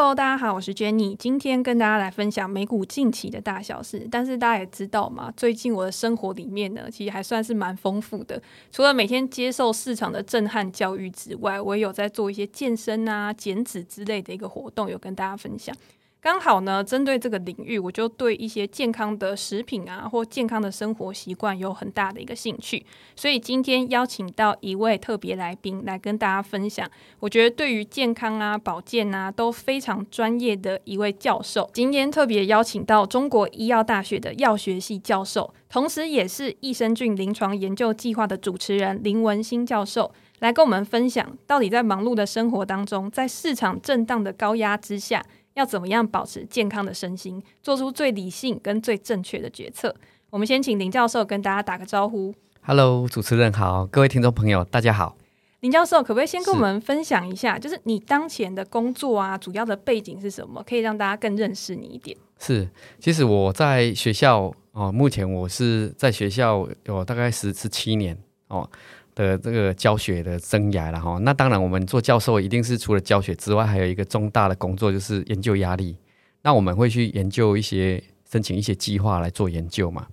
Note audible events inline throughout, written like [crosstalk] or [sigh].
Hello，大家好，我是 Jenny，今天跟大家来分享美股近期的大小事。但是大家也知道嘛，最近我的生活里面呢，其实还算是蛮丰富的。除了每天接受市场的震撼教育之外，我也有在做一些健身啊、减脂之类的一个活动，有跟大家分享。刚好呢，针对这个领域，我就对一些健康的食品啊，或健康的生活习惯有很大的一个兴趣，所以今天邀请到一位特别来宾来跟大家分享。我觉得对于健康啊、保健啊都非常专业的一位教授。今天特别邀请到中国医药大学的药学系教授，同时也是益生菌临床研究计划的主持人林文新教授，来跟我们分享到底在忙碌的生活当中，在市场震荡的高压之下。要怎么样保持健康的身心，做出最理性跟最正确的决策？我们先请林教授跟大家打个招呼。Hello，主持人好，各位听众朋友，大家好。林教授，可不可以先跟我们分享一下，是就是你当前的工作啊，主要的背景是什么？可以让大家更认识你一点。是，其实我在学校哦，目前我是在学校有大概十十七年哦。的这个教学的生涯了哈，那当然我们做教授一定是除了教学之外，还有一个重大的工作就是研究压力。那我们会去研究一些申请一些计划来做研究嘛。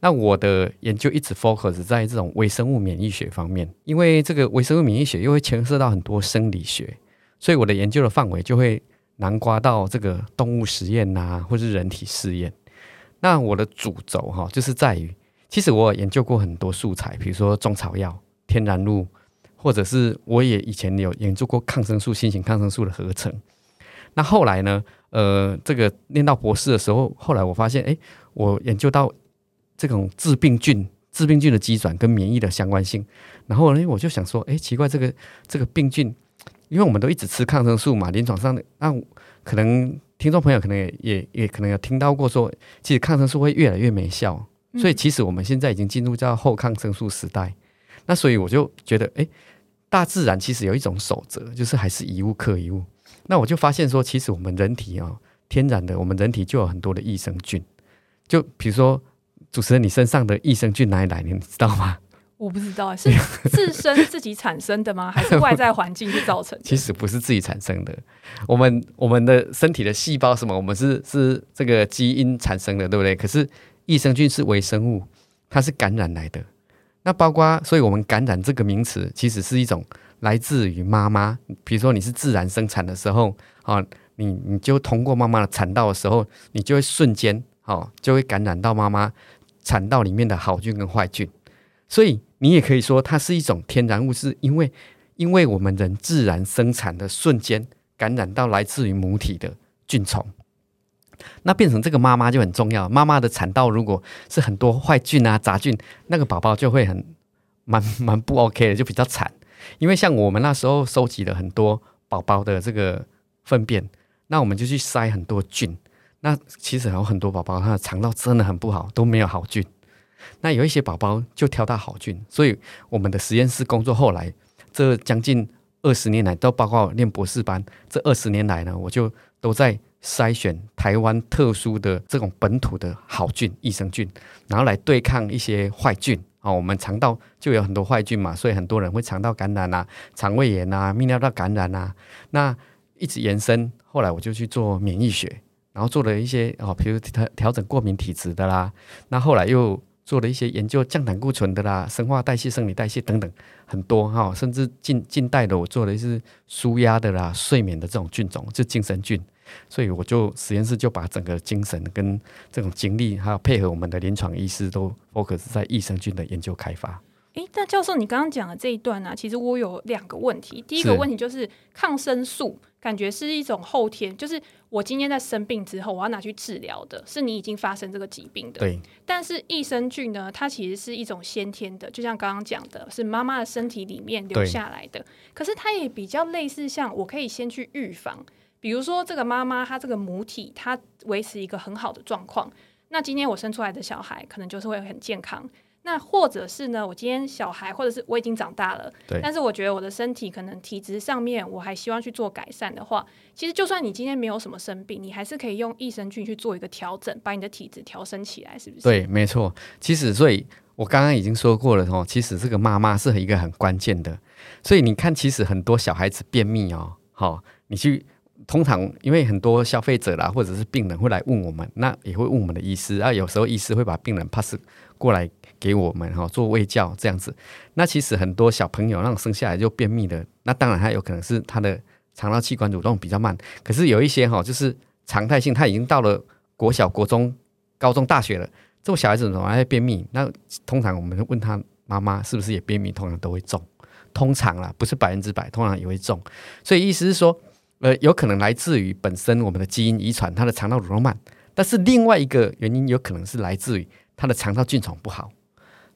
那我的研究一直 focus 在这种微生物免疫学方面，因为这个微生物免疫学又会牵涉到很多生理学，所以我的研究的范围就会囊括到这个动物实验呐、啊，或是人体试验。那我的主轴哈，就是在于。其实我研究过很多素材，比如说中草药、天然物，或者是我也以前有研究过抗生素、新型抗生素的合成。那后来呢，呃，这个念到博士的时候，后来我发现，哎，我研究到这种致病菌、致病菌的机转跟免疫的相关性。然后呢，我就想说，哎，奇怪，这个这个病菌，因为我们都一直吃抗生素嘛，临床上的那可能听众朋友可能也也也可能有听到过说，其实抗生素会越来越没效。所以其实我们现在已经进入到后抗生素时代，那所以我就觉得，哎，大自然其实有一种守则，就是还是一物克一物。那我就发现说，其实我们人体啊，天然的，我们人体就有很多的益生菌。就比如说，主持人你身上的益生菌哪里来？你知道吗？[laughs] [laughs] 我不知道，是自身自己产生的吗？还是外在环境去造成的？其实不是自己产生的，我们我们的身体的细胞什么，我们是是这个基因产生的，对不对？可是。益生菌是微生物，它是感染来的。那包括，所以我们感染这个名词，其实是一种来自于妈妈。比如说，你是自然生产的时候，啊，你你就通过妈妈的产道的时候，你就会瞬间，哦，就会感染到妈妈产道里面的好菌跟坏菌。所以你也可以说，它是一种天然物质，因为因为我们人自然生产的瞬间感染到来自于母体的菌虫。那变成这个妈妈就很重要。妈妈的产道如果是很多坏菌啊、杂菌，那个宝宝就会很蛮 [laughs] 蛮不 OK 的，就比较惨。因为像我们那时候收集了很多宝宝的这个粪便，那我们就去筛很多菌。那其实还有很多宝宝他的肠道真的很不好，都没有好菌。那有一些宝宝就挑到好菌，所以我们的实验室工作后来这将近二十年来，都包括念博士班，这二十年来呢，我就都在。筛选台湾特殊的这种本土的好菌、益生菌，然后来对抗一些坏菌。哦，我们肠道就有很多坏菌嘛，所以很多人会肠道感染啊、肠胃炎啊、泌尿道感染啊。那一直延伸，后来我就去做免疫学，然后做了一些哦，比如调调整过敏体质的啦。那后来又做了一些研究降胆固醇的啦、生化代谢、生理代谢等等很多哈、甚至近近代的我做的一些舒压的啦、睡眠的这种菌种，就精神菌。所以我就实验室就把整个精神跟这种精力，还有配合我们的临床医师，都 focus 在益生菌的研究开发。诶，那教授，你刚刚讲的这一段呢、啊，其实我有两个问题。第一个问题就是抗生素，感觉是一种后天，就是我今天在生病之后，我要拿去治疗的，是你已经发生这个疾病的。对。但是益生菌呢，它其实是一种先天的，就像刚刚讲的，是妈妈的身体里面留下来的。可是它也比较类似，像我可以先去预防。比如说，这个妈妈她这个母体，她维持一个很好的状况，那今天我生出来的小孩可能就是会很健康。那或者是呢，我今天小孩或者是我已经长大了，对，但是我觉得我的身体可能体质上面我还希望去做改善的话，其实就算你今天没有什么生病，你还是可以用益生菌去做一个调整，把你的体质调升起来，是不是？对，没错。其实，所以我刚刚已经说过了哦，其实这个妈妈是一个很关键的。所以你看，其实很多小孩子便秘哦，好，你去。通常因为很多消费者啦，或者是病人会来问我们，那也会问我们的医师啊。有时候医师会把病人 pass 过来给我们哈，做胃教这样子。那其实很多小朋友让生下来就便秘的，那当然他有可能是他的肠道器官蠕动比较慢。可是有一些哈，就是常态性，他已经到了国小、国中、高中、大学了，这种小孩子怎么还便秘？那通常我们问他妈妈是不是也便秘，通常都会中。通常啦，不是百分之百，通常也会中。所以意思是说。呃，有可能来自于本身我们的基因遗传，它的肠道蠕动慢，但是另外一个原因有可能是来自于它的肠道菌丛不好。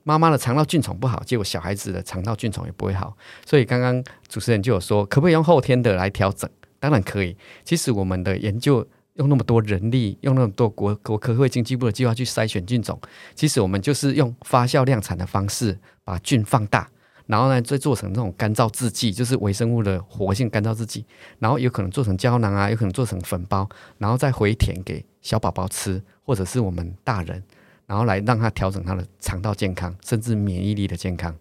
妈妈的肠道菌丛不好，结果小孩子的肠道菌丛也不会好。所以刚刚主持人就有说，可不可以用后天的来调整？当然可以。其实我们的研究用那么多人力，用那么多国国科会经济部的计划去筛选菌种，其实我们就是用发酵量产的方式把菌放大。然后呢，再做成这种干燥制剂，就是微生物的活性干燥制剂。然后有可能做成胶囊啊，有可能做成粉包，然后再回填给小宝宝吃，或者是我们大人，然后来让他调整他的肠道健康，甚至免疫力的健康。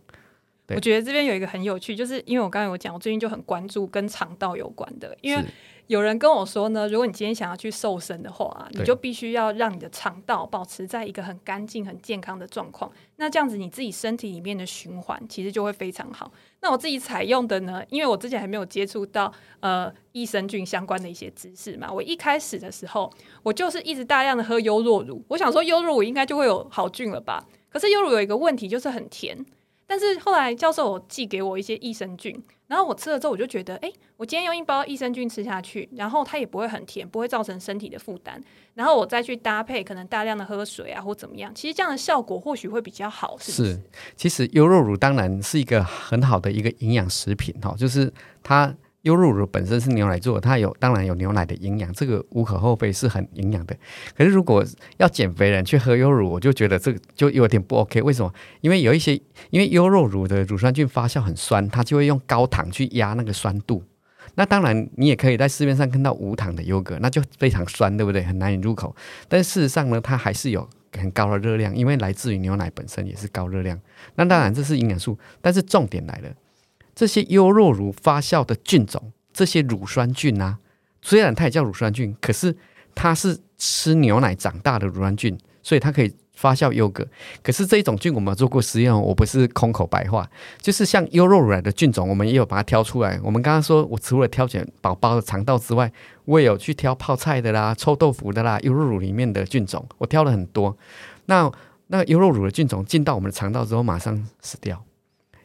我觉得这边有一个很有趣，就是因为我刚才有讲，我最近就很关注跟肠道有关的，因为。有人跟我说呢，如果你今天想要去瘦身的话啊，你就必须要让你的肠道保持在一个很干净、很健康的状况。那这样子，你自己身体里面的循环其实就会非常好。那我自己采用的呢，因为我之前还没有接触到呃益生菌相关的一些知识嘛，我一开始的时候，我就是一直大量的喝优酪乳。我想说优酪乳应该就会有好菌了吧？可是优酪乳有一个问题，就是很甜。但是后来教授寄给我一些益生菌，然后我吃了之后，我就觉得，哎，我今天用一包益生菌吃下去，然后它也不会很甜，不会造成身体的负担。然后我再去搭配，可能大量的喝水啊，或怎么样，其实这样的效果或许会比较好，是不是？是，其实优酪乳当然是一个很好的一个营养食品哈，就是它。优酪乳本身是牛奶做的，它有当然有牛奶的营养，这个无可厚非，是很营养的。可是如果要减肥人去喝优乳，我就觉得这个就有点不 OK。为什么？因为有一些，因为优酪乳的乳酸菌发酵很酸，它就会用高糖去压那个酸度。那当然，你也可以在市面上看到无糖的优格，那就非常酸，对不对？很难以入口。但事实上呢，它还是有很高的热量，因为来自于牛奶本身也是高热量。那当然这是营养素，但是重点来了。这些优酪乳发酵的菌种，这些乳酸菌啊，虽然它也叫乳酸菌，可是它是吃牛奶长大的乳酸菌，所以它可以发酵优格。可是这一种菌我们做过实验，我不是空口白话，就是像优酪乳的菌种，我们也有把它挑出来。我们刚刚说，我除了挑选宝宝的肠道之外，我也有去挑泡菜的啦、臭豆腐的啦、优酪乳里面的菌种，我挑了很多。那那优酪乳的菌种进到我们的肠道之后，马上死掉，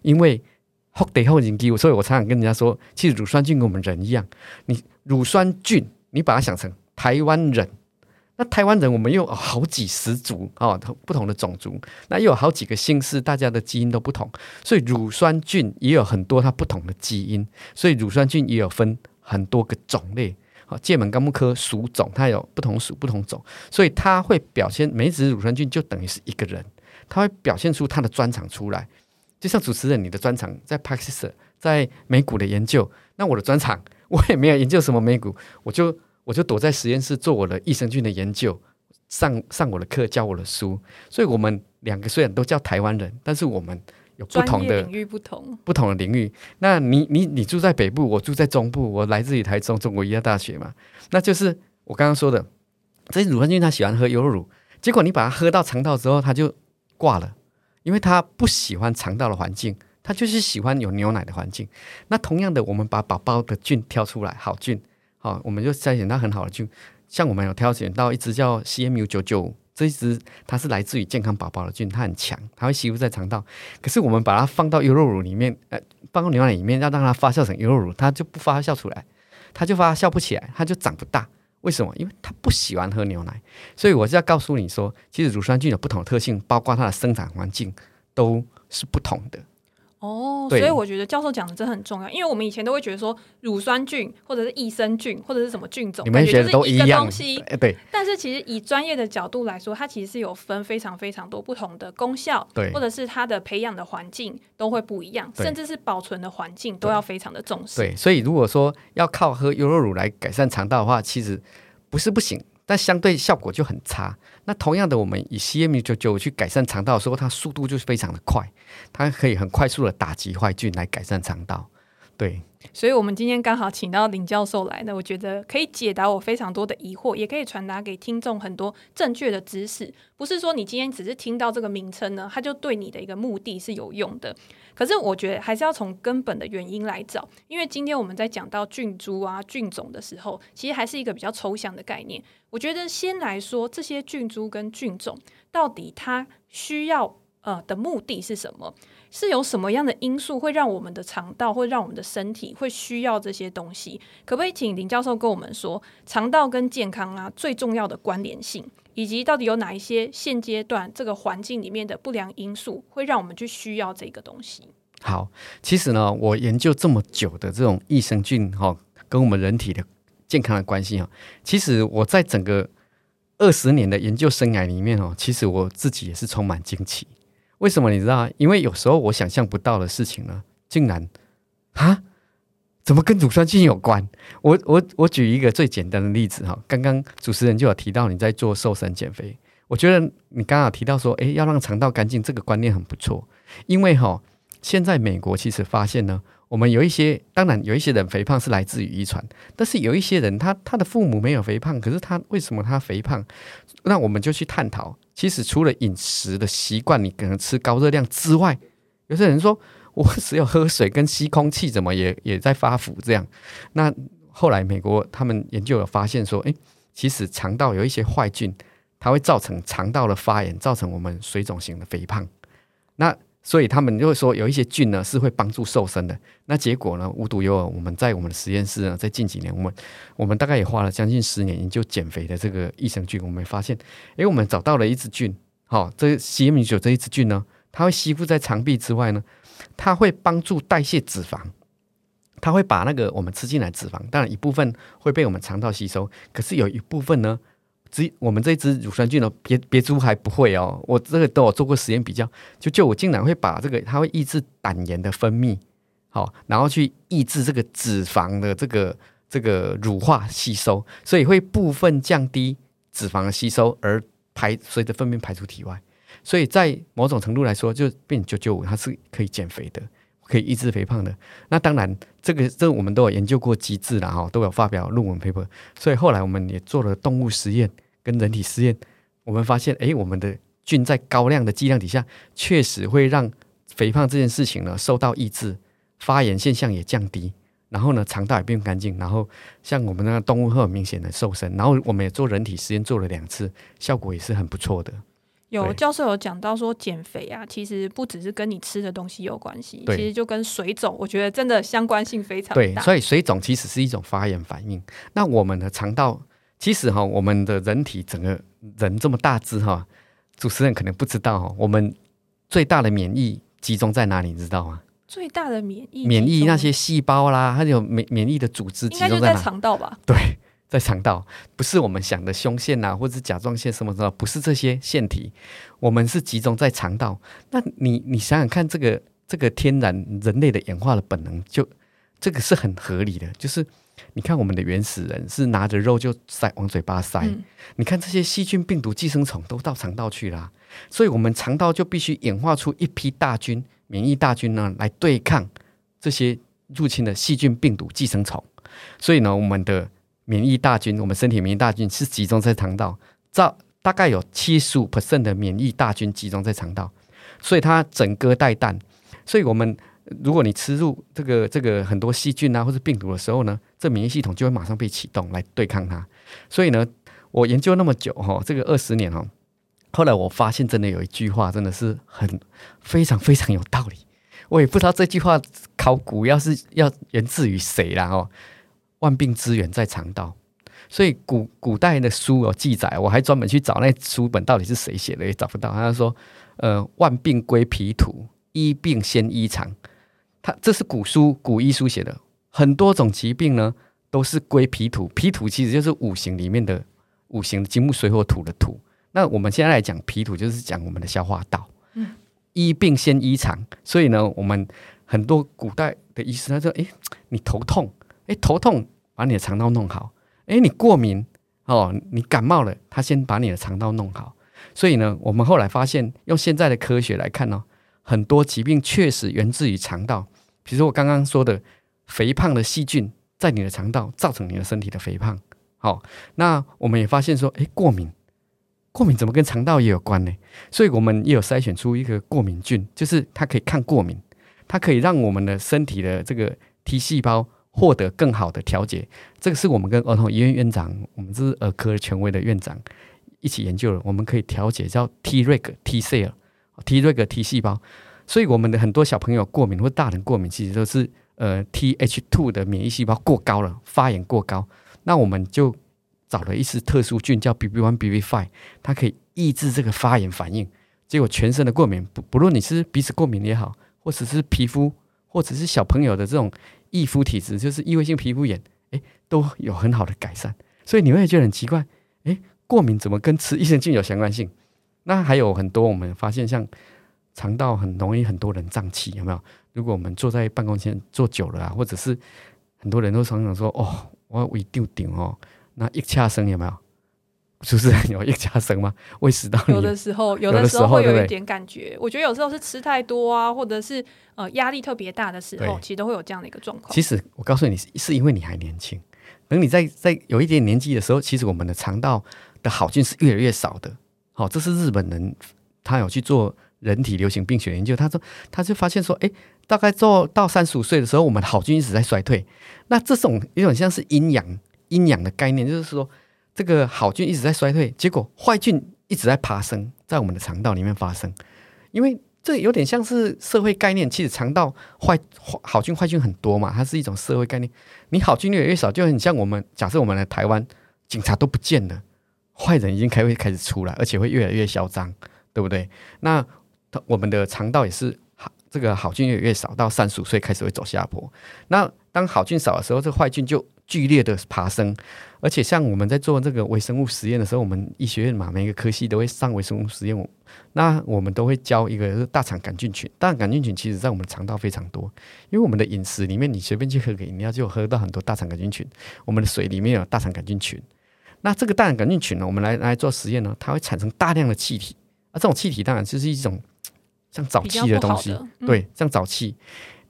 因为。后得后人给，所以我常常跟人家说，其实乳酸菌跟我们人一样，你乳酸菌，你把它想成台湾人，那台湾人我们又有好几十族哦，不同的种族，那又有好几个姓氏，大家的基因都不同，所以乳酸菌也有很多它不同的基因，所以乳酸菌也有分很多个种类。好，界门纲目科属种，它有不同属不同种，所以它会表现每一只乳酸菌就等于是一个人，它会表现出它的专长出来。就像主持人，你的专长在 Praxis，在美股的研究，那我的专长我也没有研究什么美股，我就我就躲在实验室做我的益生菌的研究，上上我的课，教我的书。所以，我们两个虽然都叫台湾人，但是我们有不同的领域，不同不同的领域。那你你你住在北部，我住在中部，我来自于台中中国医药大学嘛，那就是我刚刚说的，这些乳酸菌它喜欢喝优酪乳，结果你把它喝到肠道之后，它就挂了。因为它不喜欢肠道的环境，它就是喜欢有牛奶的环境。那同样的，我们把宝宝的菌挑出来，好菌，好，我们就筛选到很好的菌。像我们有挑选到一只叫 CMU 九九五，这一只它是来自于健康宝宝的菌，它很强，它会吸附在肠道。可是我们把它放到优酪乳里面，呃，放到牛奶里面，要让它发酵成优酪乳，它就不发酵出来，它就发酵不起来，它就长不大。为什么？因为他不喜欢喝牛奶，所以我是要告诉你说，其实乳酸菌有不同的特性，包括它的生长环境都是不同的。哦，所以我觉得教授讲的真的很重要，因为我们以前都会觉得说乳酸菌或者是益生菌或者是什么菌种，你们觉得都一样东西，对。但是其实以专业的角度来说，它其实是有分非常非常多不同的功效，对，或者是它的培养的环境都会不一样，甚至是保存的环境都要非常的重视。对，所以如果说要靠喝优酪乳来改善肠道的话，其实不是不行。但相对效果就很差。那同样的，我们以 C M 九九去改善肠道的时候，它速度就是非常的快，它可以很快速的打击坏菌来改善肠道。对，所以我们今天刚好请到林教授来呢，我觉得可以解答我非常多的疑惑，也可以传达给听众很多正确的知识。不是说你今天只是听到这个名称呢，它就对你的一个目的是有用的。可是我觉得还是要从根本的原因来找，因为今天我们在讲到菌株啊、菌种的时候，其实还是一个比较抽象的概念。我觉得先来说这些菌株跟菌种到底它需要呃的目的是什么？是有什么样的因素会让我们的肠道，会让我们的身体会需要这些东西？可不可以请林教授跟我们说，肠道跟健康啊最重要的关联性，以及到底有哪一些现阶段这个环境里面的不良因素会让我们去需要这个东西？好，其实呢，我研究这么久的这种益生菌哈，跟我们人体的健康的关系哈，其实我在整个二十年的研究生涯里面哦，其实我自己也是充满惊奇。为什么你知道？因为有时候我想象不到的事情呢，竟然啊，怎么跟乳酸菌有关？我我我举一个最简单的例子哈，刚刚主持人就有提到你在做瘦身减肥，我觉得你刚刚提到说，哎，要让肠道干净，这个观念很不错。因为哈，现在美国其实发现呢，我们有一些，当然有一些人肥胖？是来自于遗传，但是有一些人他他的父母没有肥胖，可是他为什么他肥胖？那我们就去探讨。其实除了饮食的习惯，你可能吃高热量之外，有些人说我只有喝水跟吸空气，怎么也也在发福这样？那后来美国他们研究有发现说，诶，其实肠道有一些坏菌，它会造成肠道的发炎，造成我们水肿型的肥胖。那所以他们就会说有一些菌呢是会帮助瘦身的。那结果呢，无独有偶，我们在我们的实验室呢，在近几年，我们我们大概也花了将近十年研究减肥的这个益生菌，我们发现，因为，我们找到了一支菌，好、哦，这 CM 这一支菌呢，它会吸附在肠壁之外呢，它会帮助代谢脂肪，它会把那个我们吃进来脂肪，当然一部分会被我们肠道吸收，可是有一部分呢。只我们这支乳酸菌呢，别别株还不会哦。我这个都有做过实验比较，就就我竟然会把这个，它会抑制胆盐的分泌，好，然后去抑制这个脂肪的这个这个乳化吸收，所以会部分降低脂肪的吸收，而排随着粪便排出体外。所以在某种程度来说，就变九九五，它是可以减肥的，可以抑制肥胖的。那当然，这个这个我们都有研究过机制了哈，都有发表论文 paper。所以后来我们也做了动物实验。跟人体实验，我们发现，诶，我们的菌在高量的剂量底下，确实会让肥胖这件事情呢受到抑制，发炎现象也降低，然后呢肠道也变干净，然后像我们那个动物会很明显的瘦身，然后我们也做人体实验做了两次，效果也是很不错的。有教授有讲到说，减肥啊，其实不只是跟你吃的东西有关系，其实就跟水肿，我觉得真的相关性非常大。对，所以水肿其实是一种发炎反应。那我们的肠道。其实哈，我们的人体整个人这么大只哈，主持人可能不知道哈，我们最大的免疫集中在哪里？你知道吗？最大的免疫，免疫那些细胞啦，还有免免疫的组织集中在肠道吧？对，在肠道，不是我们想的胸腺呐，或者甲状腺什么的，不是这些腺体，我们是集中在肠道。那你你想想看，这个这个天然人类的演化的本能，就这个是很合理的，就是。你看，我们的原始人是拿着肉就塞往嘴巴塞。嗯、你看这些细菌、病毒、寄生虫都到肠道去了，所以我们肠道就必须演化出一批大军、免疫大军呢，来对抗这些入侵的细菌、病毒、寄生虫。所以呢，我们的免疫大军，我们身体免疫大军是集中在肠道，造大概有七十五 percent 的免疫大军集中在肠道，所以它整个带弹。所以我们。如果你吃入这个这个很多细菌啊或者病毒的时候呢，这免疫系统就会马上被启动来对抗它。所以呢，我研究那么久哈，这个二十年哈，后来我发现真的有一句话真的是很非常非常有道理。我也不知道这句话考古要是要源自于谁啦哦。万病之源在肠道，所以古古代的书有记载，我还专门去找那书本到底是谁写的也找不到。他说，呃，万病归脾土，医病先医肠。它这是古书古医书写的，很多种疾病呢都是归脾土，脾土其实就是五行里面的五行的金木水火土的土。那我们现在来讲脾土，就是讲我们的消化道。嗯，医病先医肠，所以呢，我们很多古代的医师他说：“哎，你头痛，哎，头痛，把你的肠道弄好。哎，你过敏哦，你感冒了，他先把你的肠道弄好。所以呢，我们后来发现，用现在的科学来看呢，很多疾病确实源自于肠道。”比如说我刚刚说的肥胖的细菌在你的肠道造成你的身体的肥胖。好，那我们也发现说，诶，过敏，过敏怎么跟肠道也有关呢？所以我们也有筛选出一个过敏菌，就是它可以抗过敏，它可以让我们的身体的这个 T 细胞获得更好的调节。这个是我们跟儿童医院院长，我们这是儿科权威的院长一起研究的，我们可以调节叫 Treg T cell，Treg T 细胞。所以我们的很多小朋友过敏或大人过敏，其实都是呃 Th2 的免疫细胞过高了，发炎过高。那我们就找了一支特殊菌叫 BB1、BB5，它可以抑制这个发炎反应。结果全身的过敏，不不论你是鼻子过敏也好，或者是皮肤，或者是小朋友的这种易肤体质，就是异位性皮肤炎，诶，都有很好的改善。所以你会觉得很奇怪，诶，过敏怎么跟吃益生菌有相关性？那还有很多我们发现像。肠道很容易很多人胀气，有没有？如果我们坐在办公前坐久了啊，或者是很多人都常常说：“哦，我胃丢顶哦。”那一掐声有没有？是不是有一掐声吗？胃食道有的时候，有的时候会有一点感觉。对对，我觉得有时候是吃太多啊，或者是呃压力特别大的时候，其实都会有这样的一个状况。其实我告诉你，是因为你还年轻。等你在在有一点年纪的时候，其实我们的肠道的好菌是越来越少的。好、哦，这是日本人他有去做。人体流行病学研究，他说，他就发现说，哎，大概做到三十五岁的时候，我们好菌一直在衰退。那这种有点像是阴阳阴阳的概念，就是说，这个好菌一直在衰退，结果坏菌一直在爬升，在我们的肠道里面发生。因为这有点像是社会概念，其实肠道坏好菌坏菌很多嘛，它是一种社会概念。你好菌越来越少，就很像我们假设我们的台湾警察都不见了，坏人已经开会开始出来，而且会越来越嚣张，对不对？那我们的肠道也是好，这个好菌越来越少，到三十五岁开始会走下坡。那当好菌少的时候，这个坏菌就剧烈的爬升。而且像我们在做这个微生物实验的时候，我们医学院嘛，每个科系都会上微生物实验。那我们都会教一个大肠杆菌群。大肠杆菌群其实在我们肠道非常多，因为我们的饮食里面，你随便去喝个饮料，就喝到很多大肠杆菌群。我们的水里面有大肠杆菌群。那这个大肠杆菌群呢，我们来来做实验呢，它会产生大量的气体。那这种气体当然就是一种。像沼气的东西，嗯、对，像沼气，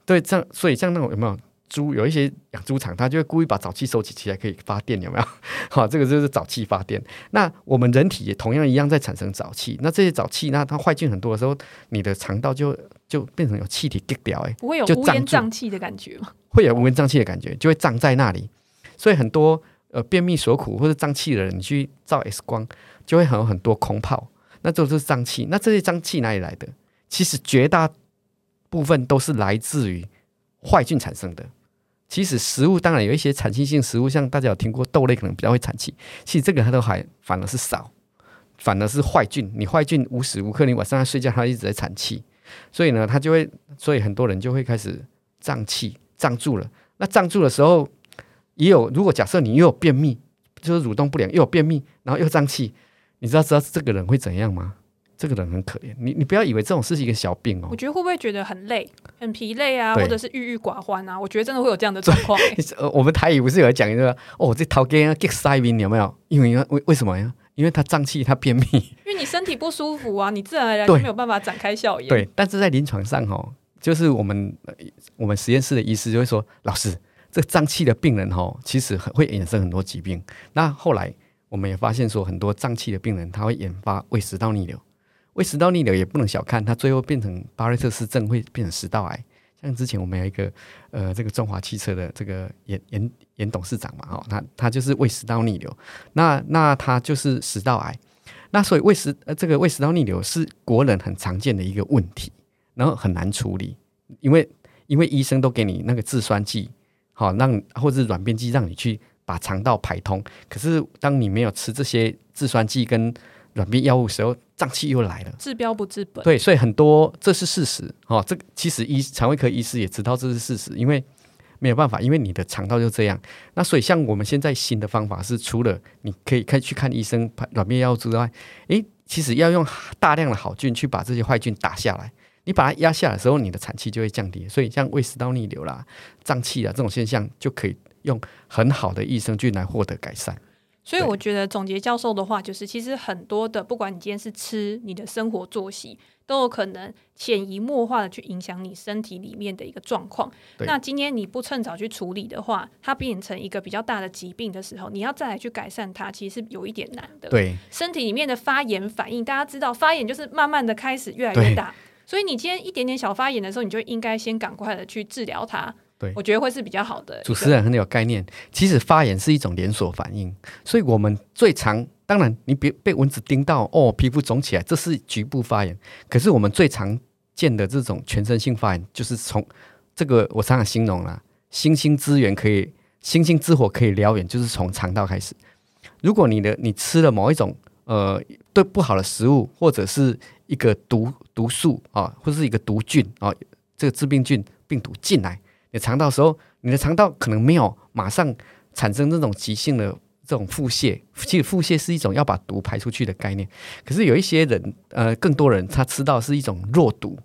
对，这样，所以像那种有没有猪，有一些养猪场，它就会故意把沼气收集起来，可以发电，有没有？[laughs] 好，这个就是沼气发电。那我们人体也同样一样在产生沼气。那这些沼气，那它坏菌很多的时候，你的肠道就就变成有气体结掉，哎，不会有乌烟瘴气的感觉吗？会有乌烟瘴气的感觉，就会胀在那里。所以很多呃便秘所苦或者胀气的人，你去照 X 光，就会很有很多空泡，那就是胀气。那这些胀气哪里来的？其实绝大部分都是来自于坏菌产生的。其实食物当然有一些产气性食物，像大家有听过豆类可能比较会产气，其实这个它都还反而是少，反而是坏菌。你坏菌无时无刻你晚上在睡觉，它一直在产气，所以呢，它就会，所以很多人就会开始胀气，胀住了。那胀住的时候，也有如果假设你又有便秘，就是蠕动不良，又有便秘，然后又胀气，你知道知道这个人会怎样吗？这个人很可怜，你你不要以为这种事是一个小病哦。我觉得会不会觉得很累、很疲累啊，或者是郁郁寡欢啊？我觉得真的会有这样的状况、[laughs] 欸。呃，我们台语不是有讲一个哦，这头家 get 塞宾有没有？因为为为什么呀？因为他胀气，他便秘。因为你身体不舒服啊，你自然而然就没有办法展开笑颜。对，但是在临床上哦，就是我们我们实验室的医师就会说，老师，这胀气的病人哦，其实会衍生很多疾病。那后来我们也发现说，很多胀气的病人他会引发胃食道逆流。胃食道逆流也不能小看，它最后变成巴瑞特氏症，会变成食道癌。像之前我们有一个呃，这个中华汽车的这个严严严董事长嘛，哈，他他就是胃食道逆流，那那他就是食道癌。那所以胃食呃这个胃食道逆流是国人很常见的一个问题，然后很难处理，因为因为医生都给你那个制酸剂，好让或者是软便剂让你去把肠道排通，可是当你没有吃这些制酸剂跟软便药物时候，胀气又来了，治标不治本。对，所以很多这是事实哦。这个其实医肠胃科医师也知道这是事实，因为没有办法，因为你的肠道就这样。那所以像我们现在新的方法是，除了你可以开去看医生软便药物之外，诶，其实要用大量的好菌去把这些坏菌打下来。你把它压下来的时候，你的产气就会降低。所以像胃食道逆流啦、胀气啊这种现象，就可以用很好的益生菌来获得改善。所以我觉得总结教授的话，就是其实很多的，不管你今天是吃你的生活作息，都有可能潜移默化的去影响你身体里面的一个状况。那今天你不趁早去处理的话，它变成一个比较大的疾病的时候，你要再来去改善它，其实是有一点难的。对，身体里面的发炎反应，大家知道发炎就是慢慢的开始越来越大，所以你今天一点点小发炎的时候，你就应该先赶快的去治疗它。对，我觉得会是比较好的。主持人很有概念，其实发炎是一种连锁反应，所以我们最常。当然，你别被蚊子叮到哦，皮肤肿起来，这是局部发炎。可是我们最常见的这种全身性发炎，就是从这个我常常形容啦，星星之源可以，星星之火可以燎原，就是从肠道开始。如果你的你吃了某一种呃对不好的食物，或者是一个毒毒素啊，或者是一个毒菌啊，这个致病菌病毒进来你肠道的时候，你的肠道可能没有马上产生这种急性的。这种腹泻，其实腹泻是一种要把毒排出去的概念。可是有一些人，呃，更多人他吃到是一种弱毒、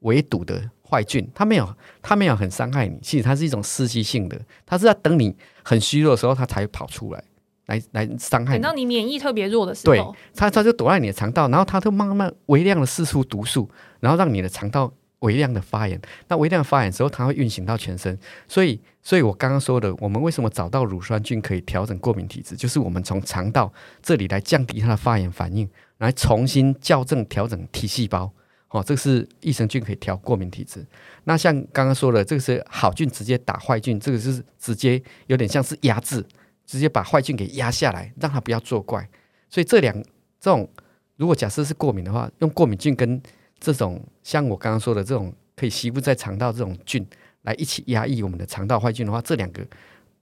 微毒的坏菌，它没有，它没有很伤害你。其实它是一种刺激性的，它是要等你很虚弱的时候，它才跑出来，来来伤害你。等到你免疫特别弱的时候，对，它它就躲在你的肠道，然后它就慢慢微量的释出毒素，然后让你的肠道。微量的发炎，那微量发炎之后，它会运行到全身，所以，所以我刚刚说的，我们为什么找到乳酸菌可以调整过敏体质，就是我们从肠道这里来降低它的发炎反应，来重新校正调整 T 细胞，哦，这是益生菌可以调过敏体质。那像刚刚说的，这个是好菌直接打坏菌，这个是直接有点像是压制，直接把坏菌给压下来，让它不要作怪。所以这两这种，如果假设是过敏的话，用过敏菌跟这种像我刚刚说的这种可以吸附在肠道这种菌来一起压抑我们的肠道坏菌的话，这两个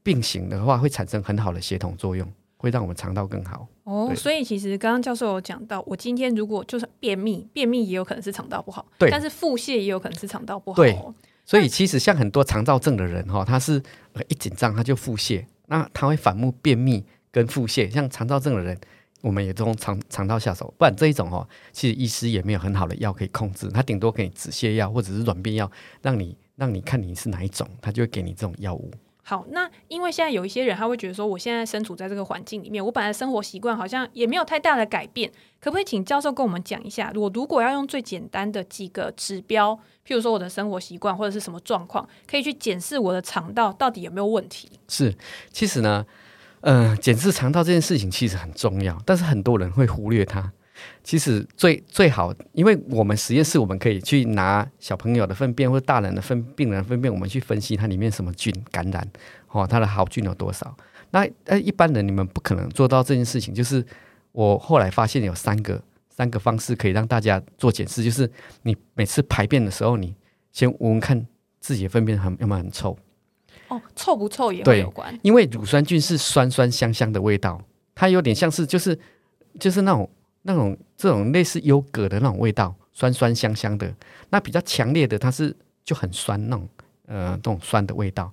并行的话会产生很好的协同作用，会让我们肠道更好。哦，所以其实刚刚教授有讲到，我今天如果就是便秘，便秘也有可能是肠道不好，对，但是腹泻也有可能是肠道不好。对，所以其实像很多肠躁症的人哈，他是一紧张他就腹泻，那他会反目便秘跟腹泻，像肠躁症的人。我们也从肠肠道下手，不然这一种哦，其实医师也没有很好的药可以控制，他顶多给你止泻药或者是软便药，让你让你看你是哪一种，他就会给你这种药物。好，那因为现在有一些人他会觉得说，我现在身处在这个环境里面，我本来生活习惯好像也没有太大的改变，可不可以请教授跟我们讲一下，我如果要用最简单的几个指标，譬如说我的生活习惯或者是什么状况，可以去检视我的肠道到底有没有问题？是，其实呢。嗯、呃，检视肠道这件事情其实很重要，但是很多人会忽略它。其实最最好，因为我们实验室我们可以去拿小朋友的粪便或者大人的粪病人的粪便，我们去分析它里面什么菌感染，哦，它的好菌有多少。那呃，一般人你们不可能做到这件事情。就是我后来发现有三个三个方式可以让大家做检视，就是你每次排便的时候，你先闻闻看自己的粪便很有没有很臭。哦，臭不臭也会有关，因为乳酸菌是酸酸香香的味道，它有点像是就是就是那种那种这种类似优格的那种味道，酸酸香香的。那比较强烈的，它是就很酸那种呃那种酸的味道。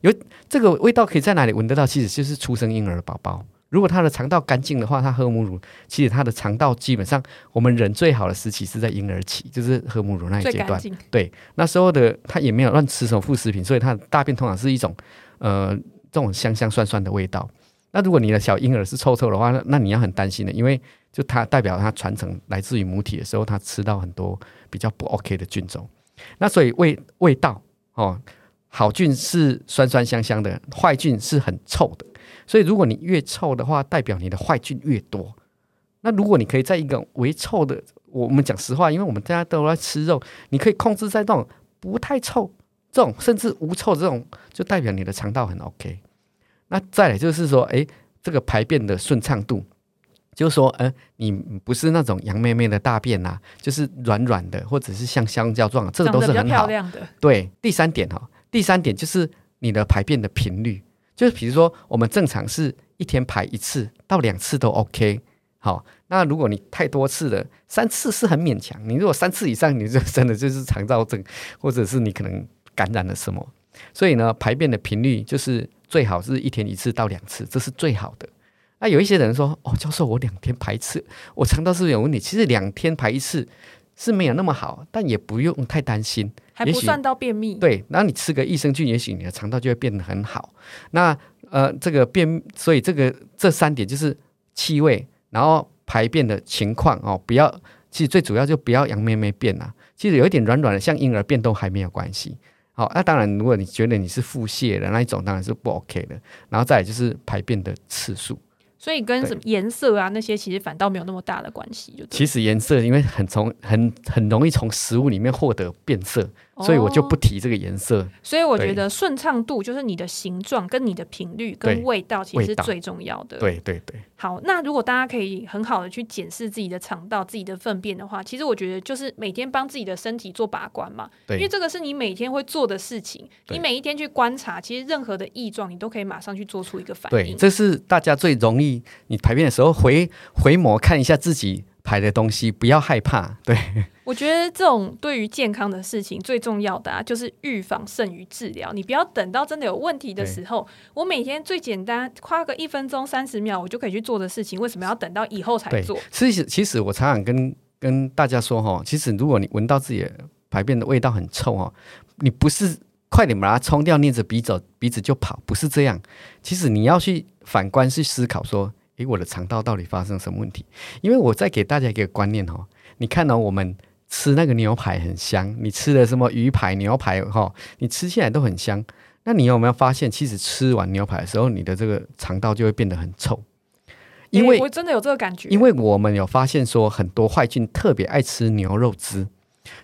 有这个味道可以在哪里闻得到？其实就是出生婴儿宝宝。如果他的肠道干净的话，他喝母乳，其实他的肠道基本上，我们人最好的时期是在婴儿期，就是喝母乳那一阶段。对，那时候的他也没有乱吃什么副食品，所以他的大便通常是一种呃这种香香酸酸的味道。那如果你的小婴儿是臭臭的话，那那你要很担心的，因为就它代表它传承来自于母体的时候，它吃到很多比较不 OK 的菌种。那所以味味道哦，好菌是酸酸香香的，坏菌是很臭的。所以，如果你越臭的话，代表你的坏菌越多。那如果你可以在一个微臭的，我们讲实话，因为我们大家都在吃肉，你可以控制在这种不太臭、这种甚至无臭这种，就代表你的肠道很 OK。那再来就是说，哎，这个排便的顺畅度，就是说，呃，你不是那种羊妹妹的大便呐，就是软软的，或者是像香蕉状，这个都是很好。对，第三点哈，第三点就是你的排便的频率。就是比如说，我们正常是一天排一次到两次都 OK。好，那如果你太多次了，三次是很勉强。你如果三次以上，你就真的就是肠躁症，[laughs] 或者是你可能感染了什么。所以呢，排便的频率就是最好是一天一次到两次，这是最好的。那有一些人说：“哦，教授，我两天排一次，我肠道是不是有问题？”其实两天排一次是没有那么好，但也不用太担心。还不算到便秘，对，然后你吃个益生菌，也许你的肠道就会变得很好。那呃，这个便，所以这个这三点就是气味，然后排便的情况哦，不要其实最主要就不要羊咩咩便啊，其实有一点软软的，像婴儿便都还没有关系。好，那当然，如果你觉得你是腹泻的那一种，当然是不 OK 的。然后再来就是排便的次数。所以跟什么颜色啊那些其实反倒没有那么大的关系，就其实颜色因为很从很很容易从食物里面获得变色。所以我就不提这个颜色。所以我觉得顺畅度就是你的形状、跟你的频率、跟味道，其实是最重要的。对对对。好，那如果大家可以很好的去检视自己的肠道、自己的粪便的话，其实我觉得就是每天帮自己的身体做把关嘛。对。因为这个是你每天会做的事情，你每一天去观察，其实任何的异状，你都可以马上去做出一个反应。对，这是大家最容易，你排便的时候回回眸看一下自己排的东西，不要害怕。对。我觉得这种对于健康的事情最重要的啊，就是预防胜于治疗。你不要等到真的有问题的时候，我每天最简单花个一分钟三十秒，我就可以去做的事情，为什么要等到以后才做？其实，其实我常常跟跟大家说哈，其实如果你闻到自己的排便的味道很臭哈，你不是快点把它冲掉，捏着鼻子鼻子就跑，不是这样。其实你要去反观去思考说，诶，我的肠道到底发生什么问题？因为我再给大家一个观念哦，你看到我们。吃那个牛排很香，你吃的什么鱼排、牛排哈，你吃起来都很香。那你有没有发现，其实吃完牛排的时候，你的这个肠道就会变得很臭？因为、欸、我真的有这个感觉。因为我们有发现说，很多坏菌特别爱吃牛肉汁，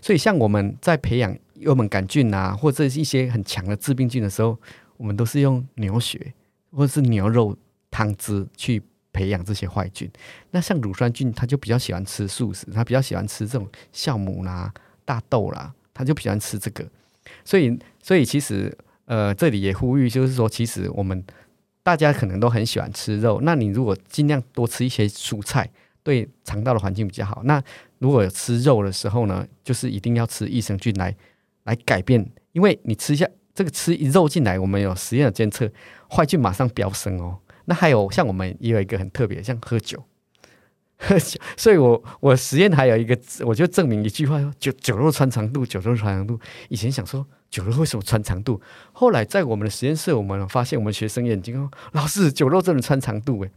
所以像我们在培养幽门杆菌啊，或者是一些很强的致病菌的时候，我们都是用牛血或者是牛肉汤汁去。培养这些坏菌，那像乳酸菌，它就比较喜欢吃素食，它比较喜欢吃这种酵母啦、大豆啦，它就比较喜欢吃这个。所以，所以其实，呃，这里也呼吁，就是说，其实我们大家可能都很喜欢吃肉，那你如果尽量多吃一些蔬菜，对肠道的环境比较好。那如果吃肉的时候呢，就是一定要吃益生菌来来改变，因为你吃下这个吃肉进来，我们有实验的监测，坏菌马上飙升哦。那还有像我们也有一个很特别，像喝酒，喝酒。所以我我实验还有一个，我就证明一句话：酒酒肉穿肠度，酒肉穿肠度。以前想说酒肉为什么穿肠度，后来在我们的实验室，我们发现我们学生眼睛哦，老师酒肉真的穿肠度诶。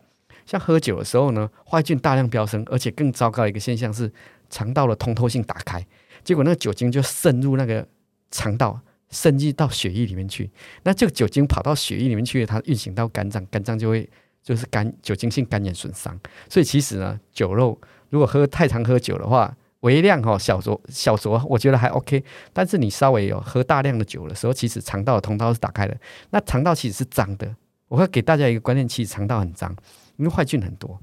像喝酒的时候呢，坏菌大量飙升，而且更糟糕的一个现象是肠道的通透性打开，结果那个酒精就渗入那个肠道。渗入到血液里面去，那这个酒精跑到血液里面去，它运行到肝脏，肝脏就会就是肝酒精性肝炎损伤。所以其实呢，酒肉如果喝太常喝酒的话，微量哈小酌小酌，我觉得还 OK。但是你稍微有喝大量的酒的时候，其实肠道的通道是打开的。那肠道其实是脏的，我会给大家一个观念：其实肠道很脏，因为坏菌很多。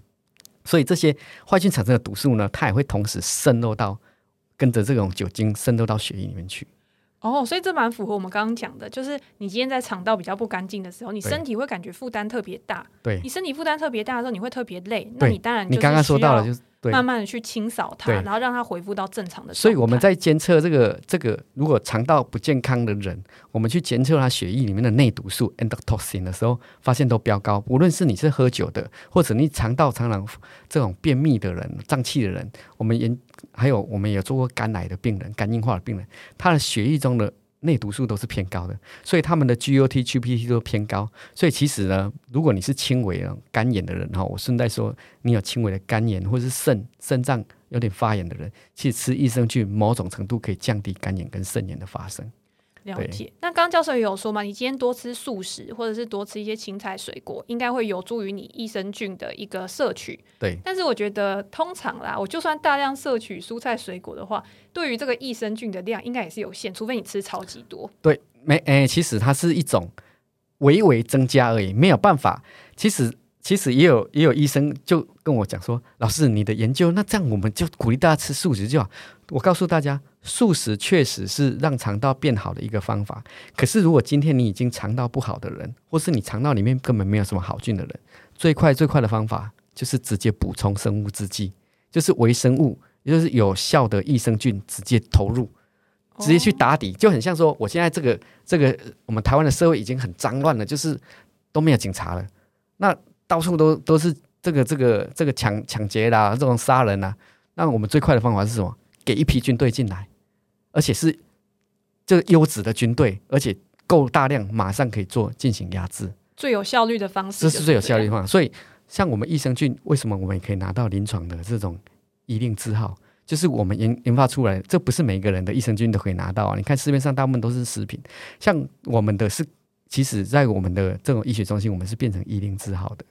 所以这些坏菌产生的毒素呢，它也会同时渗漏到跟着这种酒精渗漏到血液里面去。哦，所以这蛮符合我们刚刚讲的，就是你今天在肠道比较不干净的时候，你身体会感觉负担特别大。对，你身体负担特别大的时候，你会特别累。那你当然，你刚刚说到了，就是。慢慢的去清扫它，然后让它恢复到正常的。所以我们在监测这个这个，如果肠道不健康的人，我们去监测他血液里面的内毒素 endotoxin 的时候，发现都飙高。无论是你是喝酒的，或者你肠道常常这种便秘的人、胀气的人，我们也还有我们也做过肝癌的病人、肝硬化的病人，他的血液中的。内毒素都是偏高的，所以他们的 GOT、GPT 都偏高。所以其实呢，如果你是轻微的肝炎的人哈，我顺带说，你有轻微的肝炎或者是肾肾脏有点发炎的人，其实吃益生菌某种程度可以降低肝炎跟肾炎的发生。了解。那刚刚教授也有说嘛，你今天多吃素食，或者是多吃一些青菜水果，应该会有助于你益生菌的一个摄取。对。但是我觉得，通常啦，我就算大量摄取蔬菜水果的话，对于这个益生菌的量应该也是有限，除非你吃超级多。对，没诶、欸，其实它是一种微微增加而已，没有办法。其实。其实也有也有医生就跟我讲说，老师，你的研究那这样我们就鼓励大家吃素食就好。我告诉大家，素食确实是让肠道变好的一个方法。可是如果今天你已经肠道不好的人，或是你肠道里面根本没有什么好菌的人，最快最快的方法就是直接补充生物制剂，就是微生物，也就是有效的益生菌直接投入，直接去打底，就很像说，我现在这个这个我们台湾的社会已经很脏乱了，就是都没有警察了，那。到处都都是这个这个这个抢抢劫啦，这种杀人啦。那我们最快的方法是什么？给一批军队进来，而且是这个优质的军队，而且够大量，马上可以做进行压制，最有效率的方式。这是最有效率的方法。所以，像我们益生菌，为什么我们也可以拿到临床的这种一令字号？就是我们研研发出来，这不是每个人的益生菌都可以拿到啊。你看市面上大部分都是食品，像我们的是，其实在我们的这种医学中心，我们是变成一零字号的，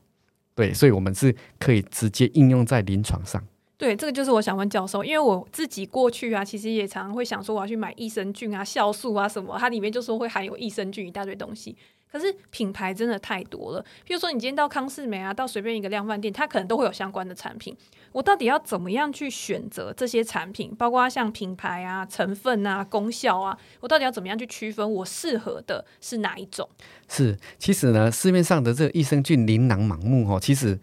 对，所以我们是可以直接应用在临床上。对，这个就是我想问教授，因为我自己过去啊，其实也常常会想说，我要去买益生菌啊、酵素啊什么，它里面就说会含有益生菌一大堆东西。可是品牌真的太多了，譬如说你今天到康是美啊，到随便一个量贩店，它可能都会有相关的产品。我到底要怎么样去选择这些产品？包括像品牌啊、成分啊、功效啊，我到底要怎么样去区分我适合的是哪一种？是，其实呢，市面上的这个益生菌琳琅满目哦，其实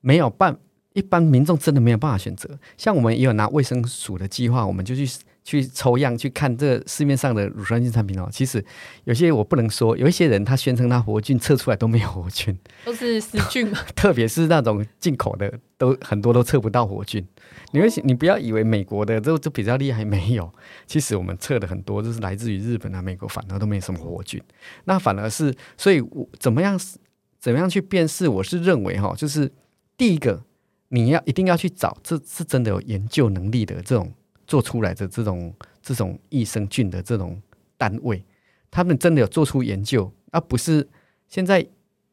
没有办。一般民众真的没有办法选择，像我们也有拿卫生署的计划，我们就去去抽样去看这市面上的乳酸菌产品哦。其实有些我不能说，有一些人他宣称他活菌，测出来都没有活菌，都是死菌嘛。[laughs] 特别是那种进口的，都很多都测不到活菌。你会你不要以为美国的都都比较厉害，没有。其实我们测的很多就是来自于日本啊、美国，反而都没什么活菌。那反而是，所以我怎么样怎么样去辨识？我是认为哈，就是第一个。你要一定要去找，这是真的有研究能力的这种做出来的这种这种益生菌的这种单位，他们真的有做出研究，而不是现在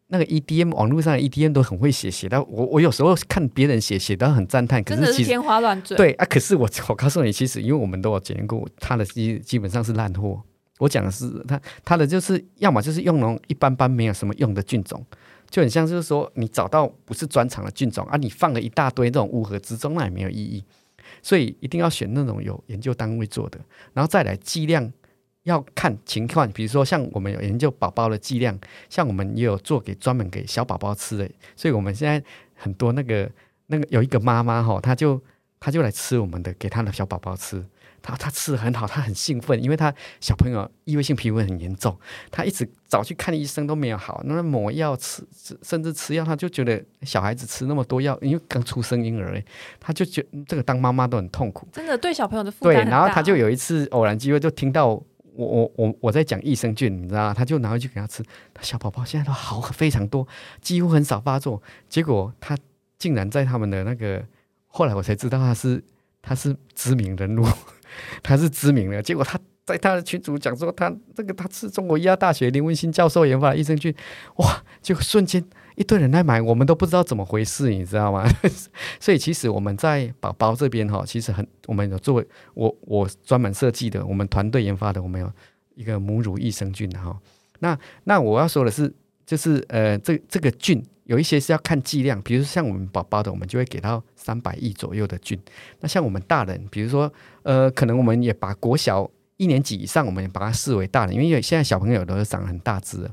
那个 EDM 网络上的 EDM 都很会写，写到我我有时候看别人写写到很赞叹，可是其实天花乱坠。对啊，可是我我告诉你，其实因为我们都有检验过，他的基基本上是烂货。我讲的是他他的就是要么就是用那种一般般没有什么用的菌种。就很像，就是说你找到不是专长的菌种啊，你放了一大堆这种乌合之众，那也没有意义。所以一定要选那种有研究单位做的，然后再来剂量要看情况。比如说像我们有研究宝宝的剂量，像我们也有做给专门给小宝宝吃的。所以我们现在很多那个那个有一个妈妈哈，她就她就来吃我们的，给她的小宝宝吃。他他吃的很好，他很兴奋，因为他小朋友异位性皮肤很严重，他一直找去看医生都没有好，那抹药吃，甚至吃药，他就觉得小孩子吃那么多药，因为刚出生婴儿，他就觉得这个当妈妈都很痛苦，真的对小朋友的负担对，然后他就有一次偶然机会就听到我我我我在讲益生菌，你知道吗？他就拿回去给他吃，他小宝宝现在都好非常多，几乎很少发作，结果他竟然在他们的那个，后来我才知道他是他是知名人物。他是知名的，结果他在他的群组讲说，他这个他是中国医药大学林文新教授研发的益生菌，哇，就瞬间一堆人来买，我们都不知道怎么回事，你知道吗？[laughs] 所以其实我们在宝宝这边哈，其实很我们有作为我我专门设计的，我们团队研发的，我们有一个母乳益生菌哈。那那我要说的是，就是呃，这这个菌。有一些是要看剂量，比如说像我们宝宝的，我们就会给到三百亿左右的菌。那像我们大人，比如说呃，可能我们也把国小一年级以上，我们也把它视为大人，因为现在小朋友都是长很大只了，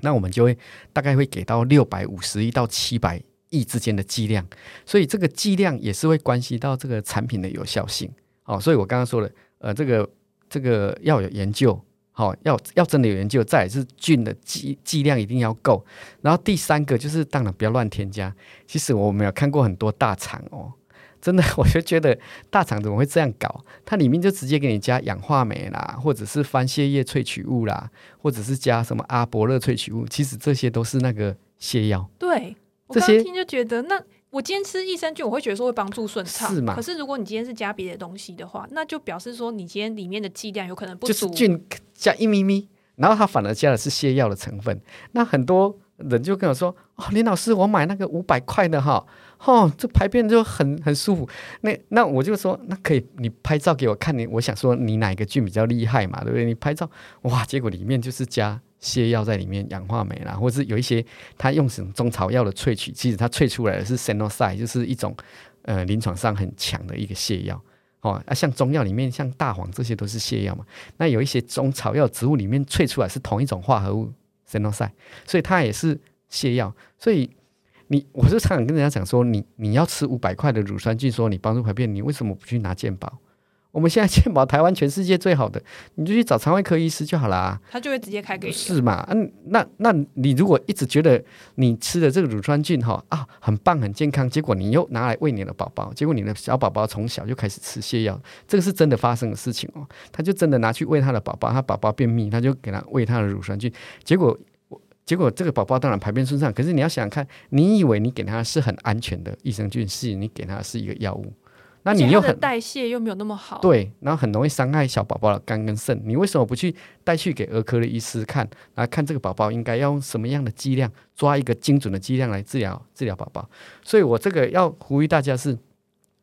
那我们就会大概会给到六百五十亿到七百亿之间的剂量。所以这个剂量也是会关系到这个产品的有效性。哦，所以我刚刚说了，呃，这个这个要有研究。好，要要真的有研究，再来是菌的剂剂量一定要够，然后第三个就是当然不要乱添加。其实我没有看过很多大厂哦，真的 [laughs] 我就觉得大厂怎么会这样搞？它里面就直接给你加氧化酶啦，或者是番泻叶萃取物啦，或者是加什么阿伯乐萃取物，其实这些都是那个泻药。对，我刚刚听就觉得那。我今天吃益生菌，我会觉得说会帮助顺畅，是吗？可是如果你今天是加别的东西的话，那就表示说你今天里面的剂量有可能不足。就是菌加一咪咪，然后它反而加的是泻药的成分。那很多人就跟我说：“哦，林老师，我买那个五百块的哈，哦，这排便就很很舒服。那”那那我就说，那可以你拍照给我看，你我想说你哪个菌比较厉害嘛，对不对？你拍照哇，结果里面就是加。泻药在里面，氧化镁啦，或是有一些它用什么中草药的萃取，其实它萃出来的是 Senocide，就是一种呃临床上很强的一个泻药哦。啊，像中药里面，像大黄这些都是泻药嘛。那有一些中草药植物里面萃出来是同一种化合物 Senocide，所以它也是泻药。所以你，我就常常跟人家讲说，你你要吃五百块的乳酸菌，说你帮助排便，你为什么不去拿健保？我们现在健保台湾全世界最好的，你就去找肠胃科医师就好啦，他就会直接开给你。是嘛？嗯，那那你如果一直觉得你吃的这个乳酸菌哈啊很棒很健康，结果你又拿来喂你的宝宝，结果你的小宝宝从小就开始吃泻药，这个是真的发生的事情哦。他就真的拿去喂他的宝宝，他宝宝便秘，他就给他喂他的乳酸菌，结果结果这个宝宝当然排便顺畅，可是你要想想看，你以为你给他是很安全的益生菌，是你给他是一个药物。那你又很代谢又没有那么好，对，然后很容易伤害小宝宝的肝跟肾。你为什么不去带去给儿科的医师看，来看这个宝宝应该要用什么样的剂量，抓一个精准的剂量来治疗治疗宝宝？所以我这个要呼吁大家是，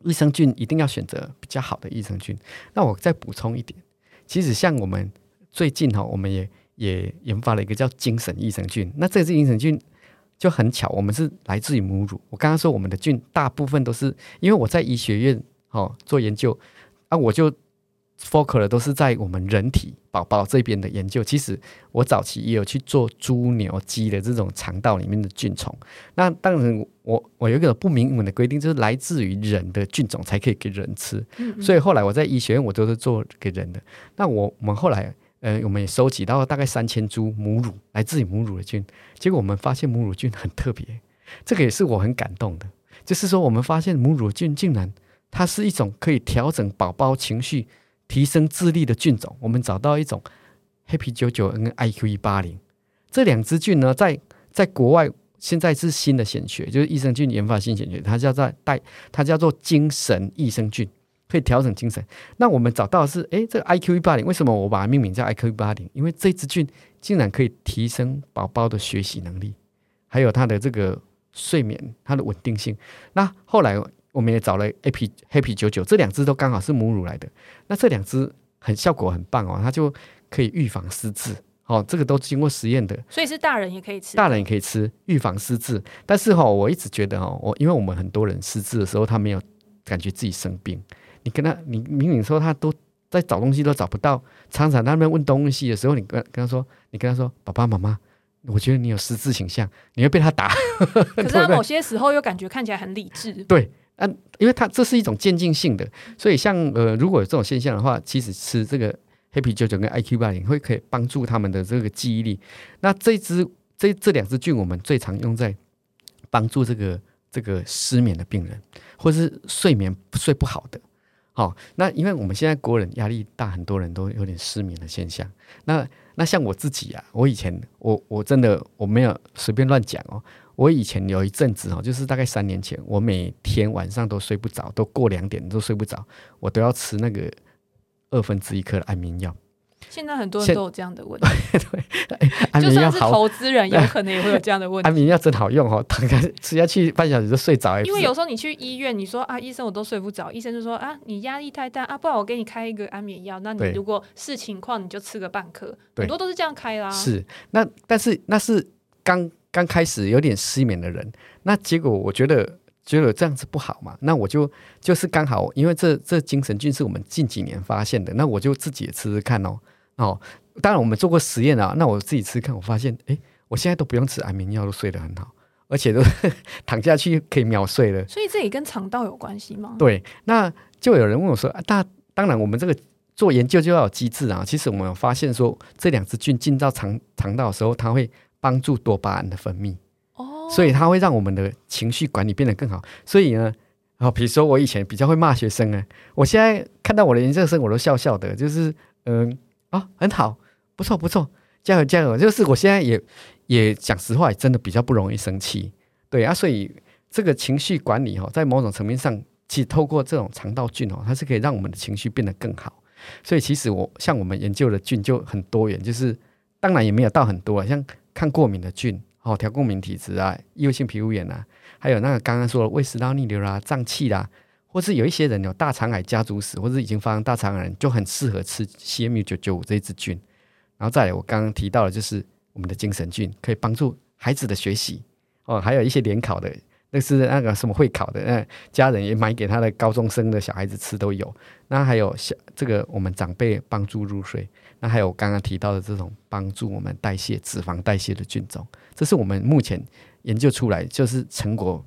益生菌一定要选择比较好的益生菌。那我再补充一点，其实像我们最近哈，我们也也研发了一个叫精神益生菌。那这支益生菌。就很巧，我们是来自于母乳。我刚刚说我们的菌大部分都是因为我在医学院哦做研究啊，我就 focus 的都是在我们人体宝宝这边的研究。其实我早期也有去做猪、牛、鸡的这种肠道里面的菌虫。那当然我，我有一个不明文的规定，就是来自于人的菌种才可以给人吃。所以后来我在医学院，我都是做给人的。那我我们后来。呃，我们也收集到大概三千株母乳，来自于母乳的菌，结果我们发现母乳菌很特别，这个也是我很感动的。就是说，我们发现母乳菌竟然它是一种可以调整宝宝情绪、提升智力的菌种。我们找到一种 Happy 九九跟 IQE 八零这两支菌呢，在在国外现在是新的显学，就是益生菌研发新显学，它叫做带，它叫做精神益生菌。可以调整精神。那我们找到的是，诶，这个 IQ 一八零，为什么我把它命名叫 IQ 一八零？因为这支菌竟然可以提升宝宝的学习能力，还有它的这个睡眠，它的稳定性。那后来我们也找了 Happy Happy 九九，这两只都刚好是母乳来的。那这两只很效果很棒哦，它就可以预防失智。哦，这个都经过实验的，所以是大人也可以吃，大人也可以吃，预防失智。但是哈、哦，我一直觉得哦，我因为我们很多人失智的时候，他没有感觉自己生病。你跟他，你明明说他都在找东西都找不到，常常在那边问东西的时候，你跟跟他说，你跟他说，爸爸妈妈，我觉得你有失智倾向，你会被他打。[laughs] 可是他某些时候又感觉看起来很理智。对，嗯、啊，因为他这是一种渐进性的，所以像呃，如果有这种现象的话，其实吃这个黑皮九九跟 IQ 八零会可以帮助他们的这个记忆力。那这只这这两只菌，我们最常用在帮助这个这个失眠的病人，或是睡眠睡不好的。好、哦，那因为我们现在国人压力大，很多人都有点失眠的现象。那那像我自己啊，我以前我我真的我没有随便乱讲哦。我以前有一阵子哦，就是大概三年前，我每天晚上都睡不着，都过两点都睡不着，我都要吃那个二分之一颗的安眠药。现在很多人都有这样的问题，[laughs] 对，[laughs] 安眠药好，就算是投资人 [laughs] 有可能也会有这样的问题。安眠药真好用哦，躺下吃下去半小时就睡着。因为有时候你去医院，你说啊，医生我都睡不着，医生就说啊，你压力太大啊，不然我给你开一个安眠药。那你如果是情况，你就吃个半颗，很多都是这样开啦。是，那但是那是刚刚开始有点失眠的人，那结果我觉得觉得这样子不好嘛，那我就就是刚好，因为这这精神菌是我们近几年发现的，那我就自己也吃吃看哦。哦，当然我们做过实验啊。那我自己吃看，我发现，哎，我现在都不用吃安眠药，都睡得很好，而且都 [laughs] 躺下去可以秒睡了。所以这也跟肠道有关系吗？对，那就有人问我说，啊，大当然我们这个做研究就要有机制啊。其实我们有发现说，这两支菌进到肠肠道的时候，它会帮助多巴胺的分泌。哦，所以它会让我们的情绪管理变得更好。所以呢，哦，比如说我以前比较会骂学生啊，我现在看到我的研究生，我都笑笑的，就是嗯。啊、很好，不错不错，加油加油！就是我现在也也讲实话，真的比较不容易生气，对啊，所以这个情绪管理哦，在某种层面上，其实透过这种肠道菌哦，它是可以让我们的情绪变得更好。所以其实我像我们研究的菌就很多元，就是当然也没有到很多啊，像抗过敏的菌哦，调过敏体质啊，异位性皮肤炎啊，还有那个刚刚说的胃食道逆流啦、胀气啦。或是有一些人有大肠癌家族史，或是已经发生大肠癌，就很适合吃 CMU 九九五这一支菌。然后再来，我刚刚提到的，就是我们的精神菌，可以帮助孩子的学习哦。还有一些联考的，那是那个什么会考的，那家人也买给他的高中生的小孩子吃都有。那还有小这个我们长辈帮助入睡。那还有刚刚提到的这种帮助我们代谢脂肪代谢的菌种，这是我们目前研究出来就是成果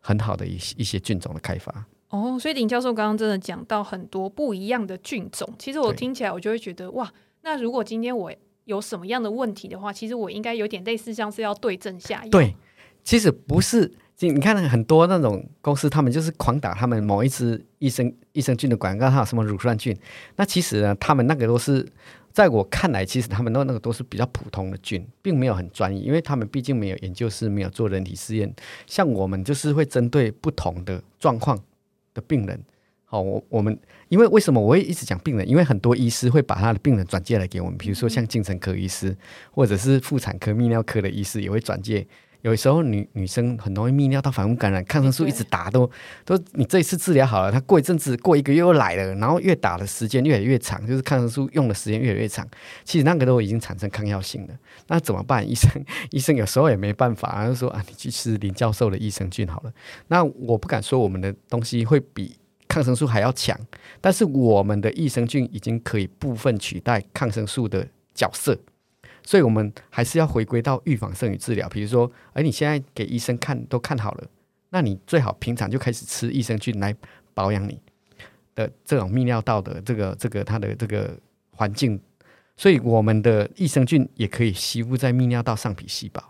很好的一一些菌种的开发。哦，所以林教授刚刚真的讲到很多不一样的菌种，其实我听起来我就会觉得哇，那如果今天我有什么样的问题的话，其实我应该有点类似像是要对症下药。对，其实不是，你看很多那种公司，他们就是狂打他们某一支益生益生菌的广告，还有什么乳酸菌，那其实呢，他们那个都是在我看来，其实他们那那个都是比较普通的菌，并没有很专业，因为他们毕竟没有研究室，没有做人体试验，像我们就是会针对不同的状况的病人，好，我我们因为为什么我会一直讲病人？因为很多医师会把他的病人转介来给我们，比如说像精神科医师，或者是妇产科泌尿科的医师也会转介。有时候女女生很容易泌尿道反复感染，抗生素一直打都都，你这一次治疗好了，她过一阵子过一个月又来了，然后越打的时间越来越长，就是抗生素用的时间越来越长，其实那个都已经产生抗药性了。那怎么办？医生 [laughs] 医生有时候也没办法，就说啊，你去吃林教授的益生菌好了。那我不敢说我们的东西会比抗生素还要强，但是我们的益生菌已经可以部分取代抗生素的角色。所以，我们还是要回归到预防胜于治疗。比如说，哎，你现在给医生看都看好了，那你最好平常就开始吃益生菌来保养你的这种泌尿道的这个这个它的这个环境。所以，我们的益生菌也可以吸附在泌尿道上皮细胞。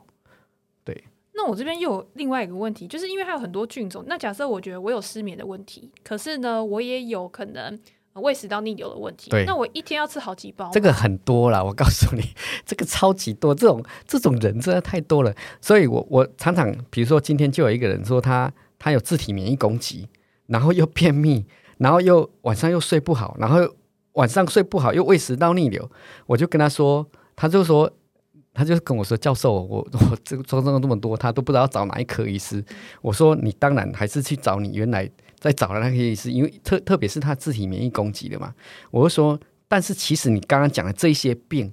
对。那我这边又有另外一个问题，就是因为它有很多菌种。那假设我觉得我有失眠的问题，可是呢，我也有可能。胃食道逆流的问题，对，那我一天要吃好几包。这个很多了，我告诉你，[laughs] 这个超级多，这种这种人真的太多了。所以我我常常，比如说今天就有一个人说他他有自体免疫攻击，然后又便秘，然后又晚上又睡不好，然后晚上睡不好又胃食道逆流，我就跟他说，他就说，他就跟我说，教授，我我这个装装了这么多，他都不知道找哪一科医师。我说你当然还是去找你原来。在找的那个医师，因为特特别是他自体免疫攻击的嘛，我就说，但是其实你刚刚讲的这些病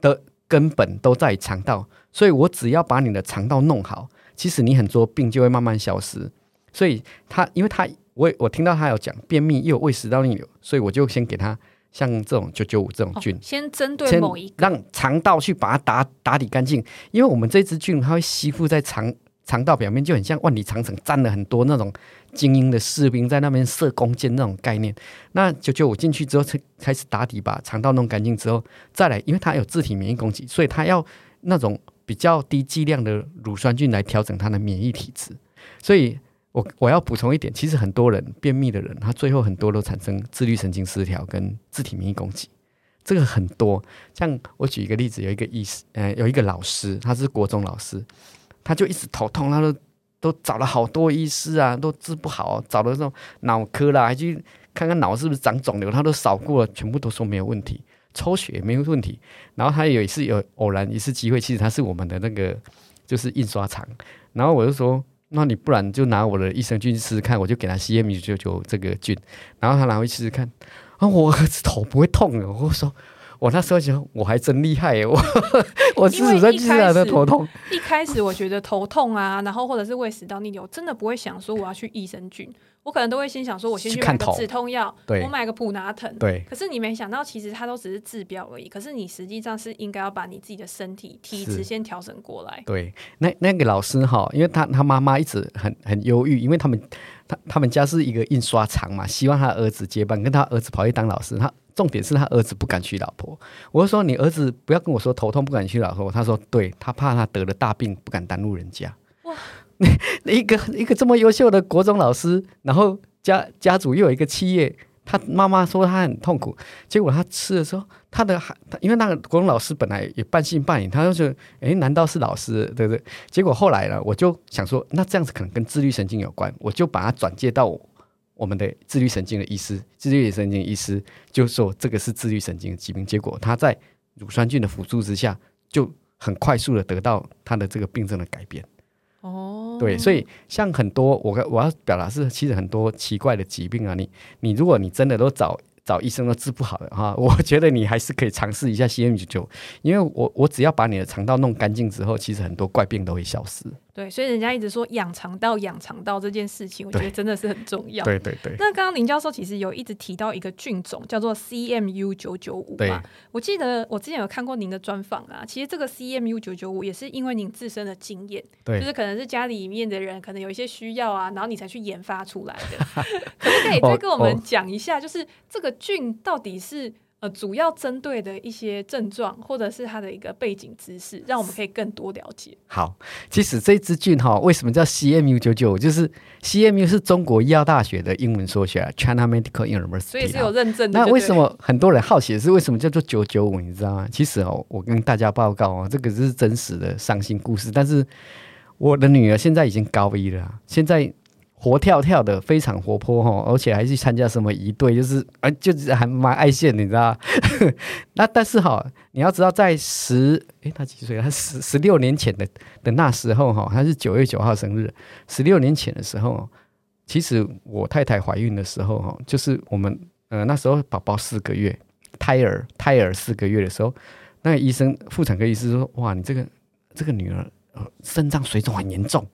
的根本都在肠道，所以我只要把你的肠道弄好，其实你很多病就会慢慢消失。所以他，因为他我我听到他有讲便秘又有胃食道逆流，所以我就先给他像这种九九五这种菌，哦、先针对某一个，让肠道去把它打打理干净，因为我们这支菌它会吸附在肠肠道表面，就很像万里长城站了很多那种。精英的士兵在那边射弓箭那种概念，那九九五进去之后，才开始打底，把肠道弄干净之后，再来，因为它有自体免疫攻击，所以它要那种比较低剂量的乳酸菌来调整它的免疫体质。所以我我要补充一点，其实很多人便秘的人，他最后很多都产生自律神经失调跟自体免疫攻击，这个很多。像我举一个例子，有一个医师，呃，有一个老师，他是国中老师，他就一直头痛，他都。都找了好。多医师啊，都治不好。找了这种脑科啦，还去看看脑是不是长肿瘤，他都扫过了，全部都说没有问题，抽血也没有问题。然后他有一次有偶然一次机会，其实他是我们的那个就是印刷厂。然后我就说，那你不然就拿我的益生菌试试看，我就给他 CM 九九这个菌，然后他拿回去试试看，啊，我儿子头不会痛了。我说。我那时候想，我还真厉害耶！我 [laughs] 我四十岁居然的头痛。一开始我觉得头痛啊，[laughs] 然后或者是胃食道逆流，真的不会想说我要去益生菌。我可能都会先想说，我先去买个止痛药，我买个普拿疼。对。可是你没想到，其实它都只是治标而已。可是你实际上是应该要把你自己的身体体质先调整过来。对。那那个老师哈，因为他他妈妈一直很很忧郁，因为他们他他们家是一个印刷厂嘛，希望他儿子接班，跟他儿子跑去当老师。他重点是他儿子不敢娶老婆。我就说你儿子不要跟我说头痛不敢娶老婆。他说对，他怕他得了大病不敢耽误人家。哇。[laughs] 一个一个这么优秀的国中老师，然后家家族又有一个企业，他妈妈说他很痛苦，结果他吃的时候，他的，因为那个国中老师本来也半信半疑，他就觉得，哎，难道是老师对不对？结果后来呢，我就想说，那这样子可能跟自律神经有关，我就把他转介到我，我们的自律神经的医师，自律神经医师就说这个是自律神经的疾病，结果他在乳酸菌的辅助之下，就很快速的得到他的这个病症的改变。哦，对，所以像很多我我要表达是，其实很多奇怪的疾病啊，你你如果你真的都找找医生都治不好的哈，[laughs] 我觉得你还是可以尝试一下 C M 九九因为我我只要把你的肠道弄干净之后，其实很多怪病都会消失。对，所以人家一直说养肠道、养肠道这件事情，我觉得真的是很重要。对对对。那刚刚林教授其实有一直提到一个菌种叫做 CMU 九九五嘛，我记得我之前有看过您的专访啊，其实这个 CMU 九九五也是因为您自身的经验，对，就是可能是家里面的人可能有一些需要啊，然后你才去研发出来的。[laughs] 可不可以再跟我们讲一下，就是这个菌到底是？呃，主要针对的一些症状，或者是它的一个背景知识，让我们可以更多了解。好，其实这支菌哈，为什么叫 CMU 九九五？就是 CMU 是中国医药大学的英文缩写，China Medical University，所以是有认证的。那为什么很多人好奇的是为什么叫做九九五？你知道吗？其实哦，我跟大家报告哦，这个是真实的伤心故事。但是我的女儿现在已经高一了，现在活跳跳的，非常活泼哈，而且还去参加什么仪队，就是啊，就是还蛮爱现，你知道？[laughs] 那但是哈，你要知道，在十诶，他几岁？他十十六年前的的那时候哈，他是九月九号生日。十六年前的时候，其实我太太怀孕的时候哈，就是我们呃那时候宝宝四个月，胎儿胎儿四个月的时候，那个医生妇产科医师说：“哇，你这个这个女儿呃肾脏水肿很严重。”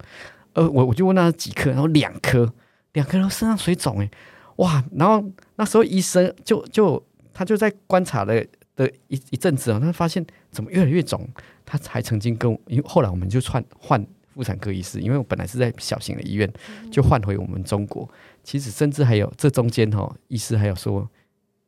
呃，我我就问他几颗，然后两颗，两颗都身上水肿哎，哇！然后那时候医生就就他就在观察了的一一阵子哦，他发现怎么越来越肿，他还曾经跟我，因为后来我们就换换妇产科医师，因为我本来是在小型的医院，就换回我们中国。其实甚至还有这中间哦，医师还有说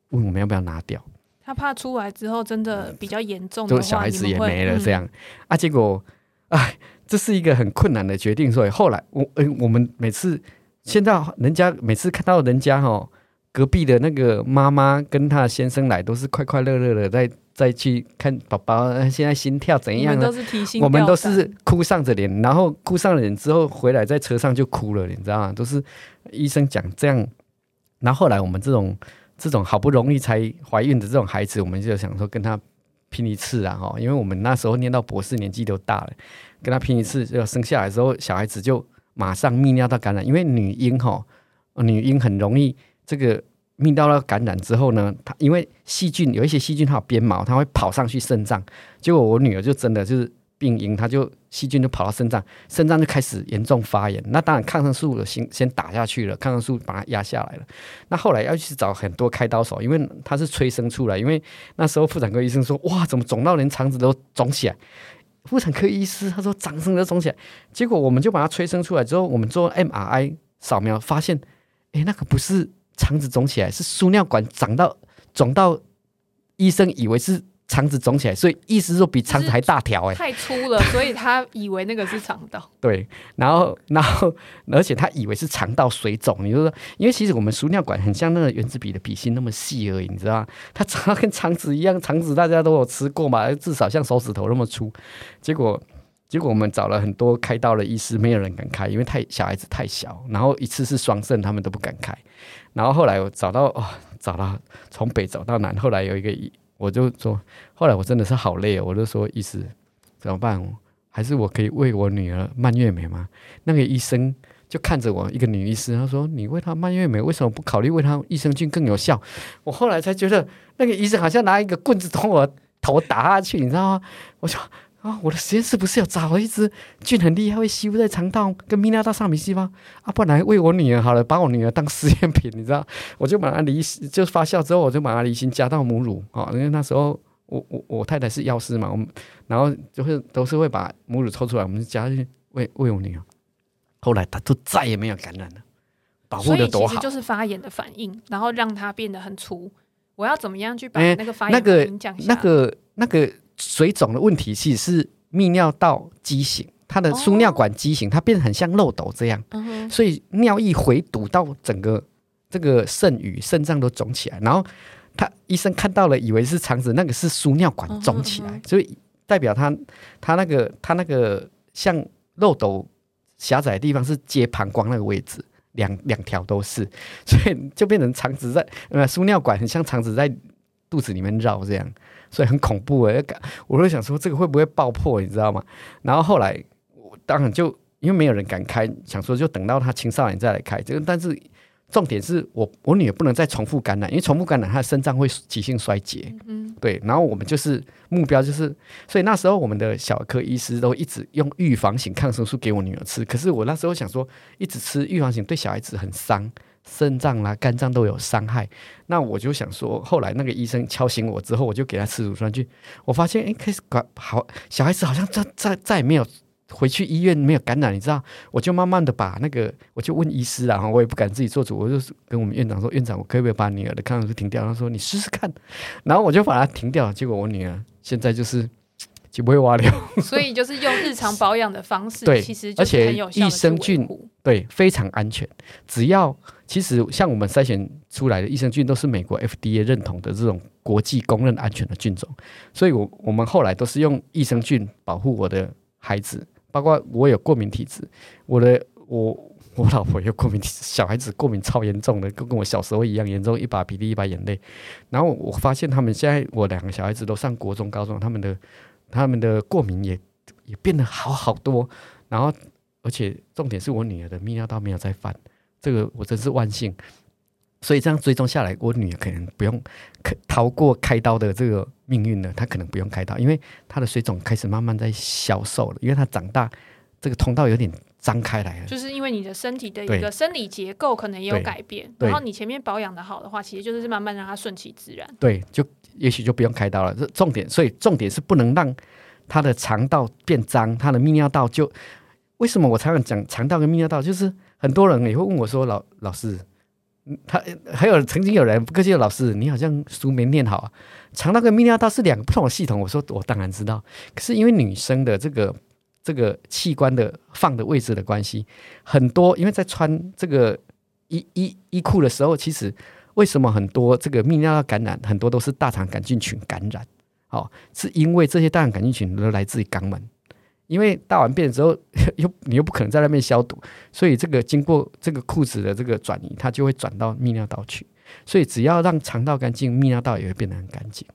问我们要不要拿掉，他怕出来之后真的比较严重的话，就小孩子也没了这样、嗯、啊，结果哎。这是一个很困难的决定，所以后来我呃，我们每次现在人家每次看到人家哈隔壁的那个妈妈跟她先生来，都是快快乐乐的在再去看宝宝现在心跳怎样呢？我们都是哭丧着脸，然后哭丧着脸之后回来在车上就哭了，你知道吗？都是医生讲这样，然后后来我们这种这种好不容易才怀孕的这种孩子，我们就想说跟他拼一次啊哈，因为我们那时候念到博士，年纪都大了。跟他拼一次，就生下来之后，小孩子就马上泌尿道感染，因为女婴哈，女婴很容易这个泌尿道感染之后呢，它因为细菌有一些细菌它有鞭毛，它会跑上去肾脏，结果我女儿就真的就是病因，她就细菌就跑到肾脏，肾脏就开始严重发炎，那当然抗生素的先先打下去了，抗生素把它压下来了，那后来要去找很多开刀手，因为他是催生出来，因为那时候妇产科医生说，哇，怎么肿到连肠子都肿起来？妇产科医师他说掌声都肿起来，结果我们就把它催生出来之后，我们做 MRI 扫描发现，哎，那个不是肠子肿起来，是输尿管长到肿到医生以为是。肠子肿起来，所以意思是说比肠子还大条哎，太粗了，所以他以为那个是肠道。[laughs] 对，然后，然后，而且他以为是肠道水肿。你就说，因为其实我们输尿管很像那个原子笔的笔芯那么细而已，你知道吗？它长得跟肠子一样，肠子大家都有吃过嘛，至少像手指头那么粗。结果，[laughs] 结果我们找了很多开刀的医师，没有人敢开，因为太小孩子太小，然后一次是双肾，他们都不敢开。然后后来我找到哦，找到从北走到南，后来有一个医。我就说，后来我真的是好累哦，我就说，医师怎么办？还是我可以喂我女儿蔓越莓吗？那个医生就看着我，一个女医师，她说：“你喂她蔓越莓，为什么不考虑喂她益生菌更有效？”我后来才觉得，那个医生好像拿一个棍子从我头打下去，你知道吗？我说。啊，我的实验室不是有找了一只菌很厉害，会吸附在肠道跟泌尿道上面细胞啊？不然喂我女儿好了，把我女儿当实验品，你知道？[laughs] 我就把它离，就发酵之后，我就把它离心加到母乳啊，因为那时候我我我太太是药师嘛，我们然后就会都是会把母乳抽出来，我们就加去喂喂我女儿。后来她就再也没有感染了，保护的多好。所以其实就是发炎的反应，然后让它变得很粗。我要怎么样去把那个发炎？那个那个。那个水肿的问题其实是泌尿道畸形，它的输尿管畸形，它变得很像漏斗这样，哦、所以尿液回堵到整个这个肾盂肾脏都肿起来，然后他医生看到了，以为是肠子，那个是输尿管肿起来，哦、所以代表他他那个他那个像漏斗狭窄的地方是接膀胱那个位置，两两条都是，[laughs] 所以就变成肠子在呃输尿管很像肠子在肚子里面绕这样。所以很恐怖诶，[laughs] 我会想说这个会不会爆破，你知道吗？然后后来，我当然就因为没有人敢开，想说就等到他青少年再来开。这个，但是重点是我我女儿不能再重复感染，因为重复感染她的肾脏会急性衰竭。嗯，对。然后我们就是目标就是，所以那时候我们的小儿科医师都一直用预防型抗生素给我女儿吃。可是我那时候想说，一直吃预防型对小孩子很伤。肾脏啦、肝脏都有伤害，那我就想说，后来那个医生敲醒我之后，我就给他吃乳酸菌。我发现，哎，开始管好小孩子，好像再再再也没有回去医院，没有感染，你知道？我就慢慢的把那个，我就问医师啊，我也不敢自己做主，我就跟我们院长说，院长，我可不可以把女儿的抗生素停掉？他说，你试试看。然后我就把它停掉，结果我女儿现在就是。[laughs] 就不会挖流，所以就是用日常保养的方式，[laughs] 对，其实而且益生菌对非常安全。只要其实像我们筛选出来的益生菌都是美国 FDA 认同的这种国际公认安全的菌种，所以我我们后来都是用益生菌保护我的孩子，包括我有过敏体质，我的我我老婆有过敏体质，小孩子过敏超严重的，跟跟我小时候一样严重，一把鼻涕一把眼泪。然后我发现他们现在，我两个小孩子都上国中、高中，他们的他们的过敏也也变得好好多。然后，而且重点是我女儿的泌尿道没有再犯，这个我真是万幸。所以这样追踪下来，我女儿可能不用可逃过开刀的这个命运了。她可能不用开刀，因为她的水肿开始慢慢在消瘦了，因为她长大，这个通道有点张开来了。就是因为你的身体的一个生理结构可能也有改变，然后你前面保养的好的话，其实就是慢慢让它顺其自然。对，就也许就不用开刀了。这重点，所以重点是不能让他的肠道变脏，他的泌尿道就为什么我常常讲肠道跟泌尿道，就是很多人也会问我说，老老师。他还有曾经有人不客气的老师，你好像书没念好啊。肠道跟泌尿道是两个不同的系统。我说我当然知道，可是因为女生的这个这个器官的放的位置的关系，很多因为在穿这个衣衣衣裤的时候，其实为什么很多这个泌尿道感染，很多都是大肠杆菌群感染？哦，是因为这些大肠杆菌群都来自于肛门。因为大完便之后，[laughs] 又你又不可能在那边消毒，所以这个经过这个裤子的这个转移，它就会转到泌尿道去。所以只要让肠道干净，泌尿道也会变得很干净。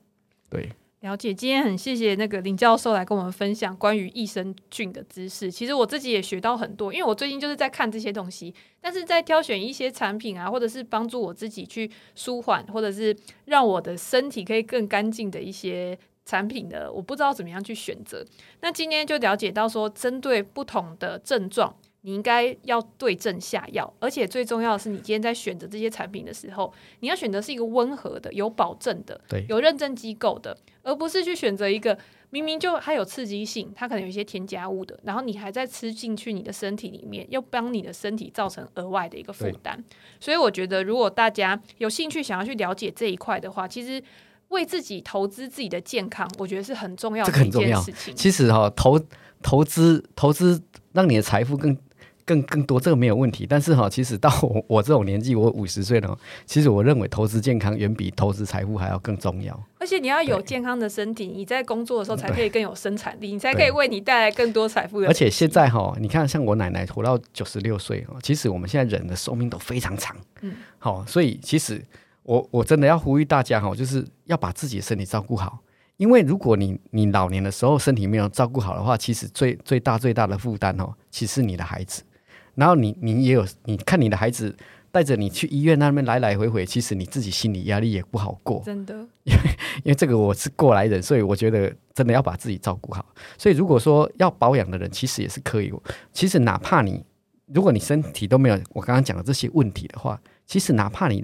对，了解。今天很谢谢那个林教授来跟我们分享关于益生菌的知识。其实我自己也学到很多，因为我最近就是在看这些东西，但是在挑选一些产品啊，或者是帮助我自己去舒缓，或者是让我的身体可以更干净的一些。产品的我不知道怎么样去选择，那今天就了解到说，针对不同的症状，你应该要对症下药，而且最重要的是，你今天在选择这些产品的时候，你要选择是一个温和的、有保证的、有认证机构的，而不是去选择一个明明就它有刺激性，它可能有一些添加物的，然后你还在吃进去你的身体里面，又帮你的身体造成额外的一个负担。所以我觉得，如果大家有兴趣想要去了解这一块的话，其实。为自己投资自己的健康，我觉得是很重要的一件事情。其实哈、哦，投投资投资让你的财富更更更多，这个没有问题。但是哈、哦，其实到我我这种年纪，我五十岁了，其实我认为投资健康远比投资财富还要更重要。而且你要有健康的身体，你在工作的时候才可以更有生产力，你才可以为你带来更多财富的。而且现在哈、哦，你看像我奶奶活到九十六岁哦，其实我们现在人的寿命都非常长。嗯，好、哦，所以其实。我我真的要呼吁大家哈，就是要把自己的身体照顾好，因为如果你你老年的时候身体没有照顾好的话，其实最最大最大的负担哦，其实是你的孩子。然后你你也有，你看你的孩子带着你去医院那边来来回回，其实你自己心理压力也不好过。真的，因为因为这个我是过来人，所以我觉得真的要把自己照顾好。所以如果说要保养的人，其实也是可以。其实哪怕你如果你身体都没有我刚刚讲的这些问题的话，其实哪怕你。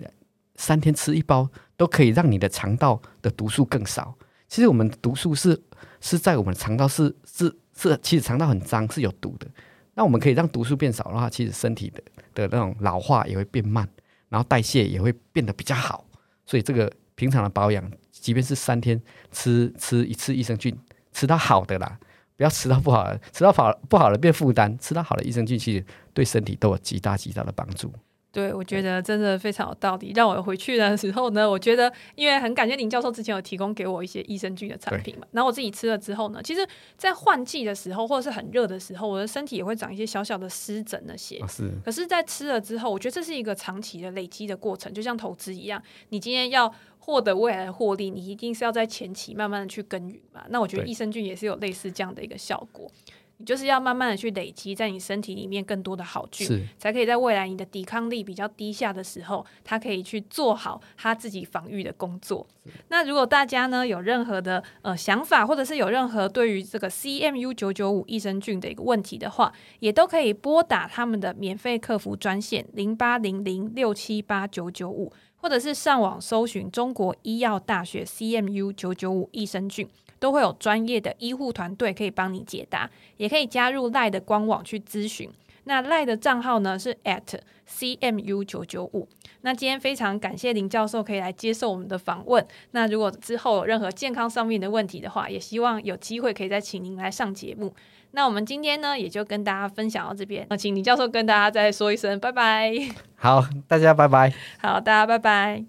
三天吃一包都可以让你的肠道的毒素更少。其实我们毒素是是在我们肠道是是是，其实肠道很脏是有毒的。那我们可以让毒素变少的话，其实身体的的那种老化也会变慢，然后代谢也会变得比较好。所以这个平常的保养，即便是三天吃吃一次益生菌，吃到好的啦，不要吃到不好，吃到好不好的变负担，吃到好的益生菌，其实对身体都有极大极大的帮助。对，我觉得真的非常有道理。让我回去的时候呢，我觉得因为很感谢林教授之前有提供给我一些益生菌的产品嘛，然后我自己吃了之后呢，其实，在换季的时候或者是很热的时候，我的身体也会长一些小小的湿疹那些。是。可是，在吃了之后，我觉得这是一个长期的累积的过程，就像投资一样，你今天要获得未来的获利，你一定是要在前期慢慢的去耕耘嘛。那我觉得益生菌也是有类似这样的一个效果。就是要慢慢的去累积在你身体里面更多的好菌，才可以在未来你的抵抗力比较低下的时候，它可以去做好它自己防御的工作。那如果大家呢有任何的呃想法，或者是有任何对于这个 CMU 九九五益生菌的一个问题的话，也都可以拨打他们的免费客服专线零八零零六七八九九五，或者是上网搜寻中国医药大学 CMU 九九五益生菌。都会有专业的医护团队可以帮你解答，也可以加入赖的官网去咨询。那赖的账号呢是 at cmu 九九五。那今天非常感谢林教授可以来接受我们的访问。那如果之后有任何健康上面的问题的话，也希望有机会可以再请您来上节目。那我们今天呢也就跟大家分享到这边。那请林教授跟大家再说一声拜拜。好，大家拜拜。好，大家拜拜。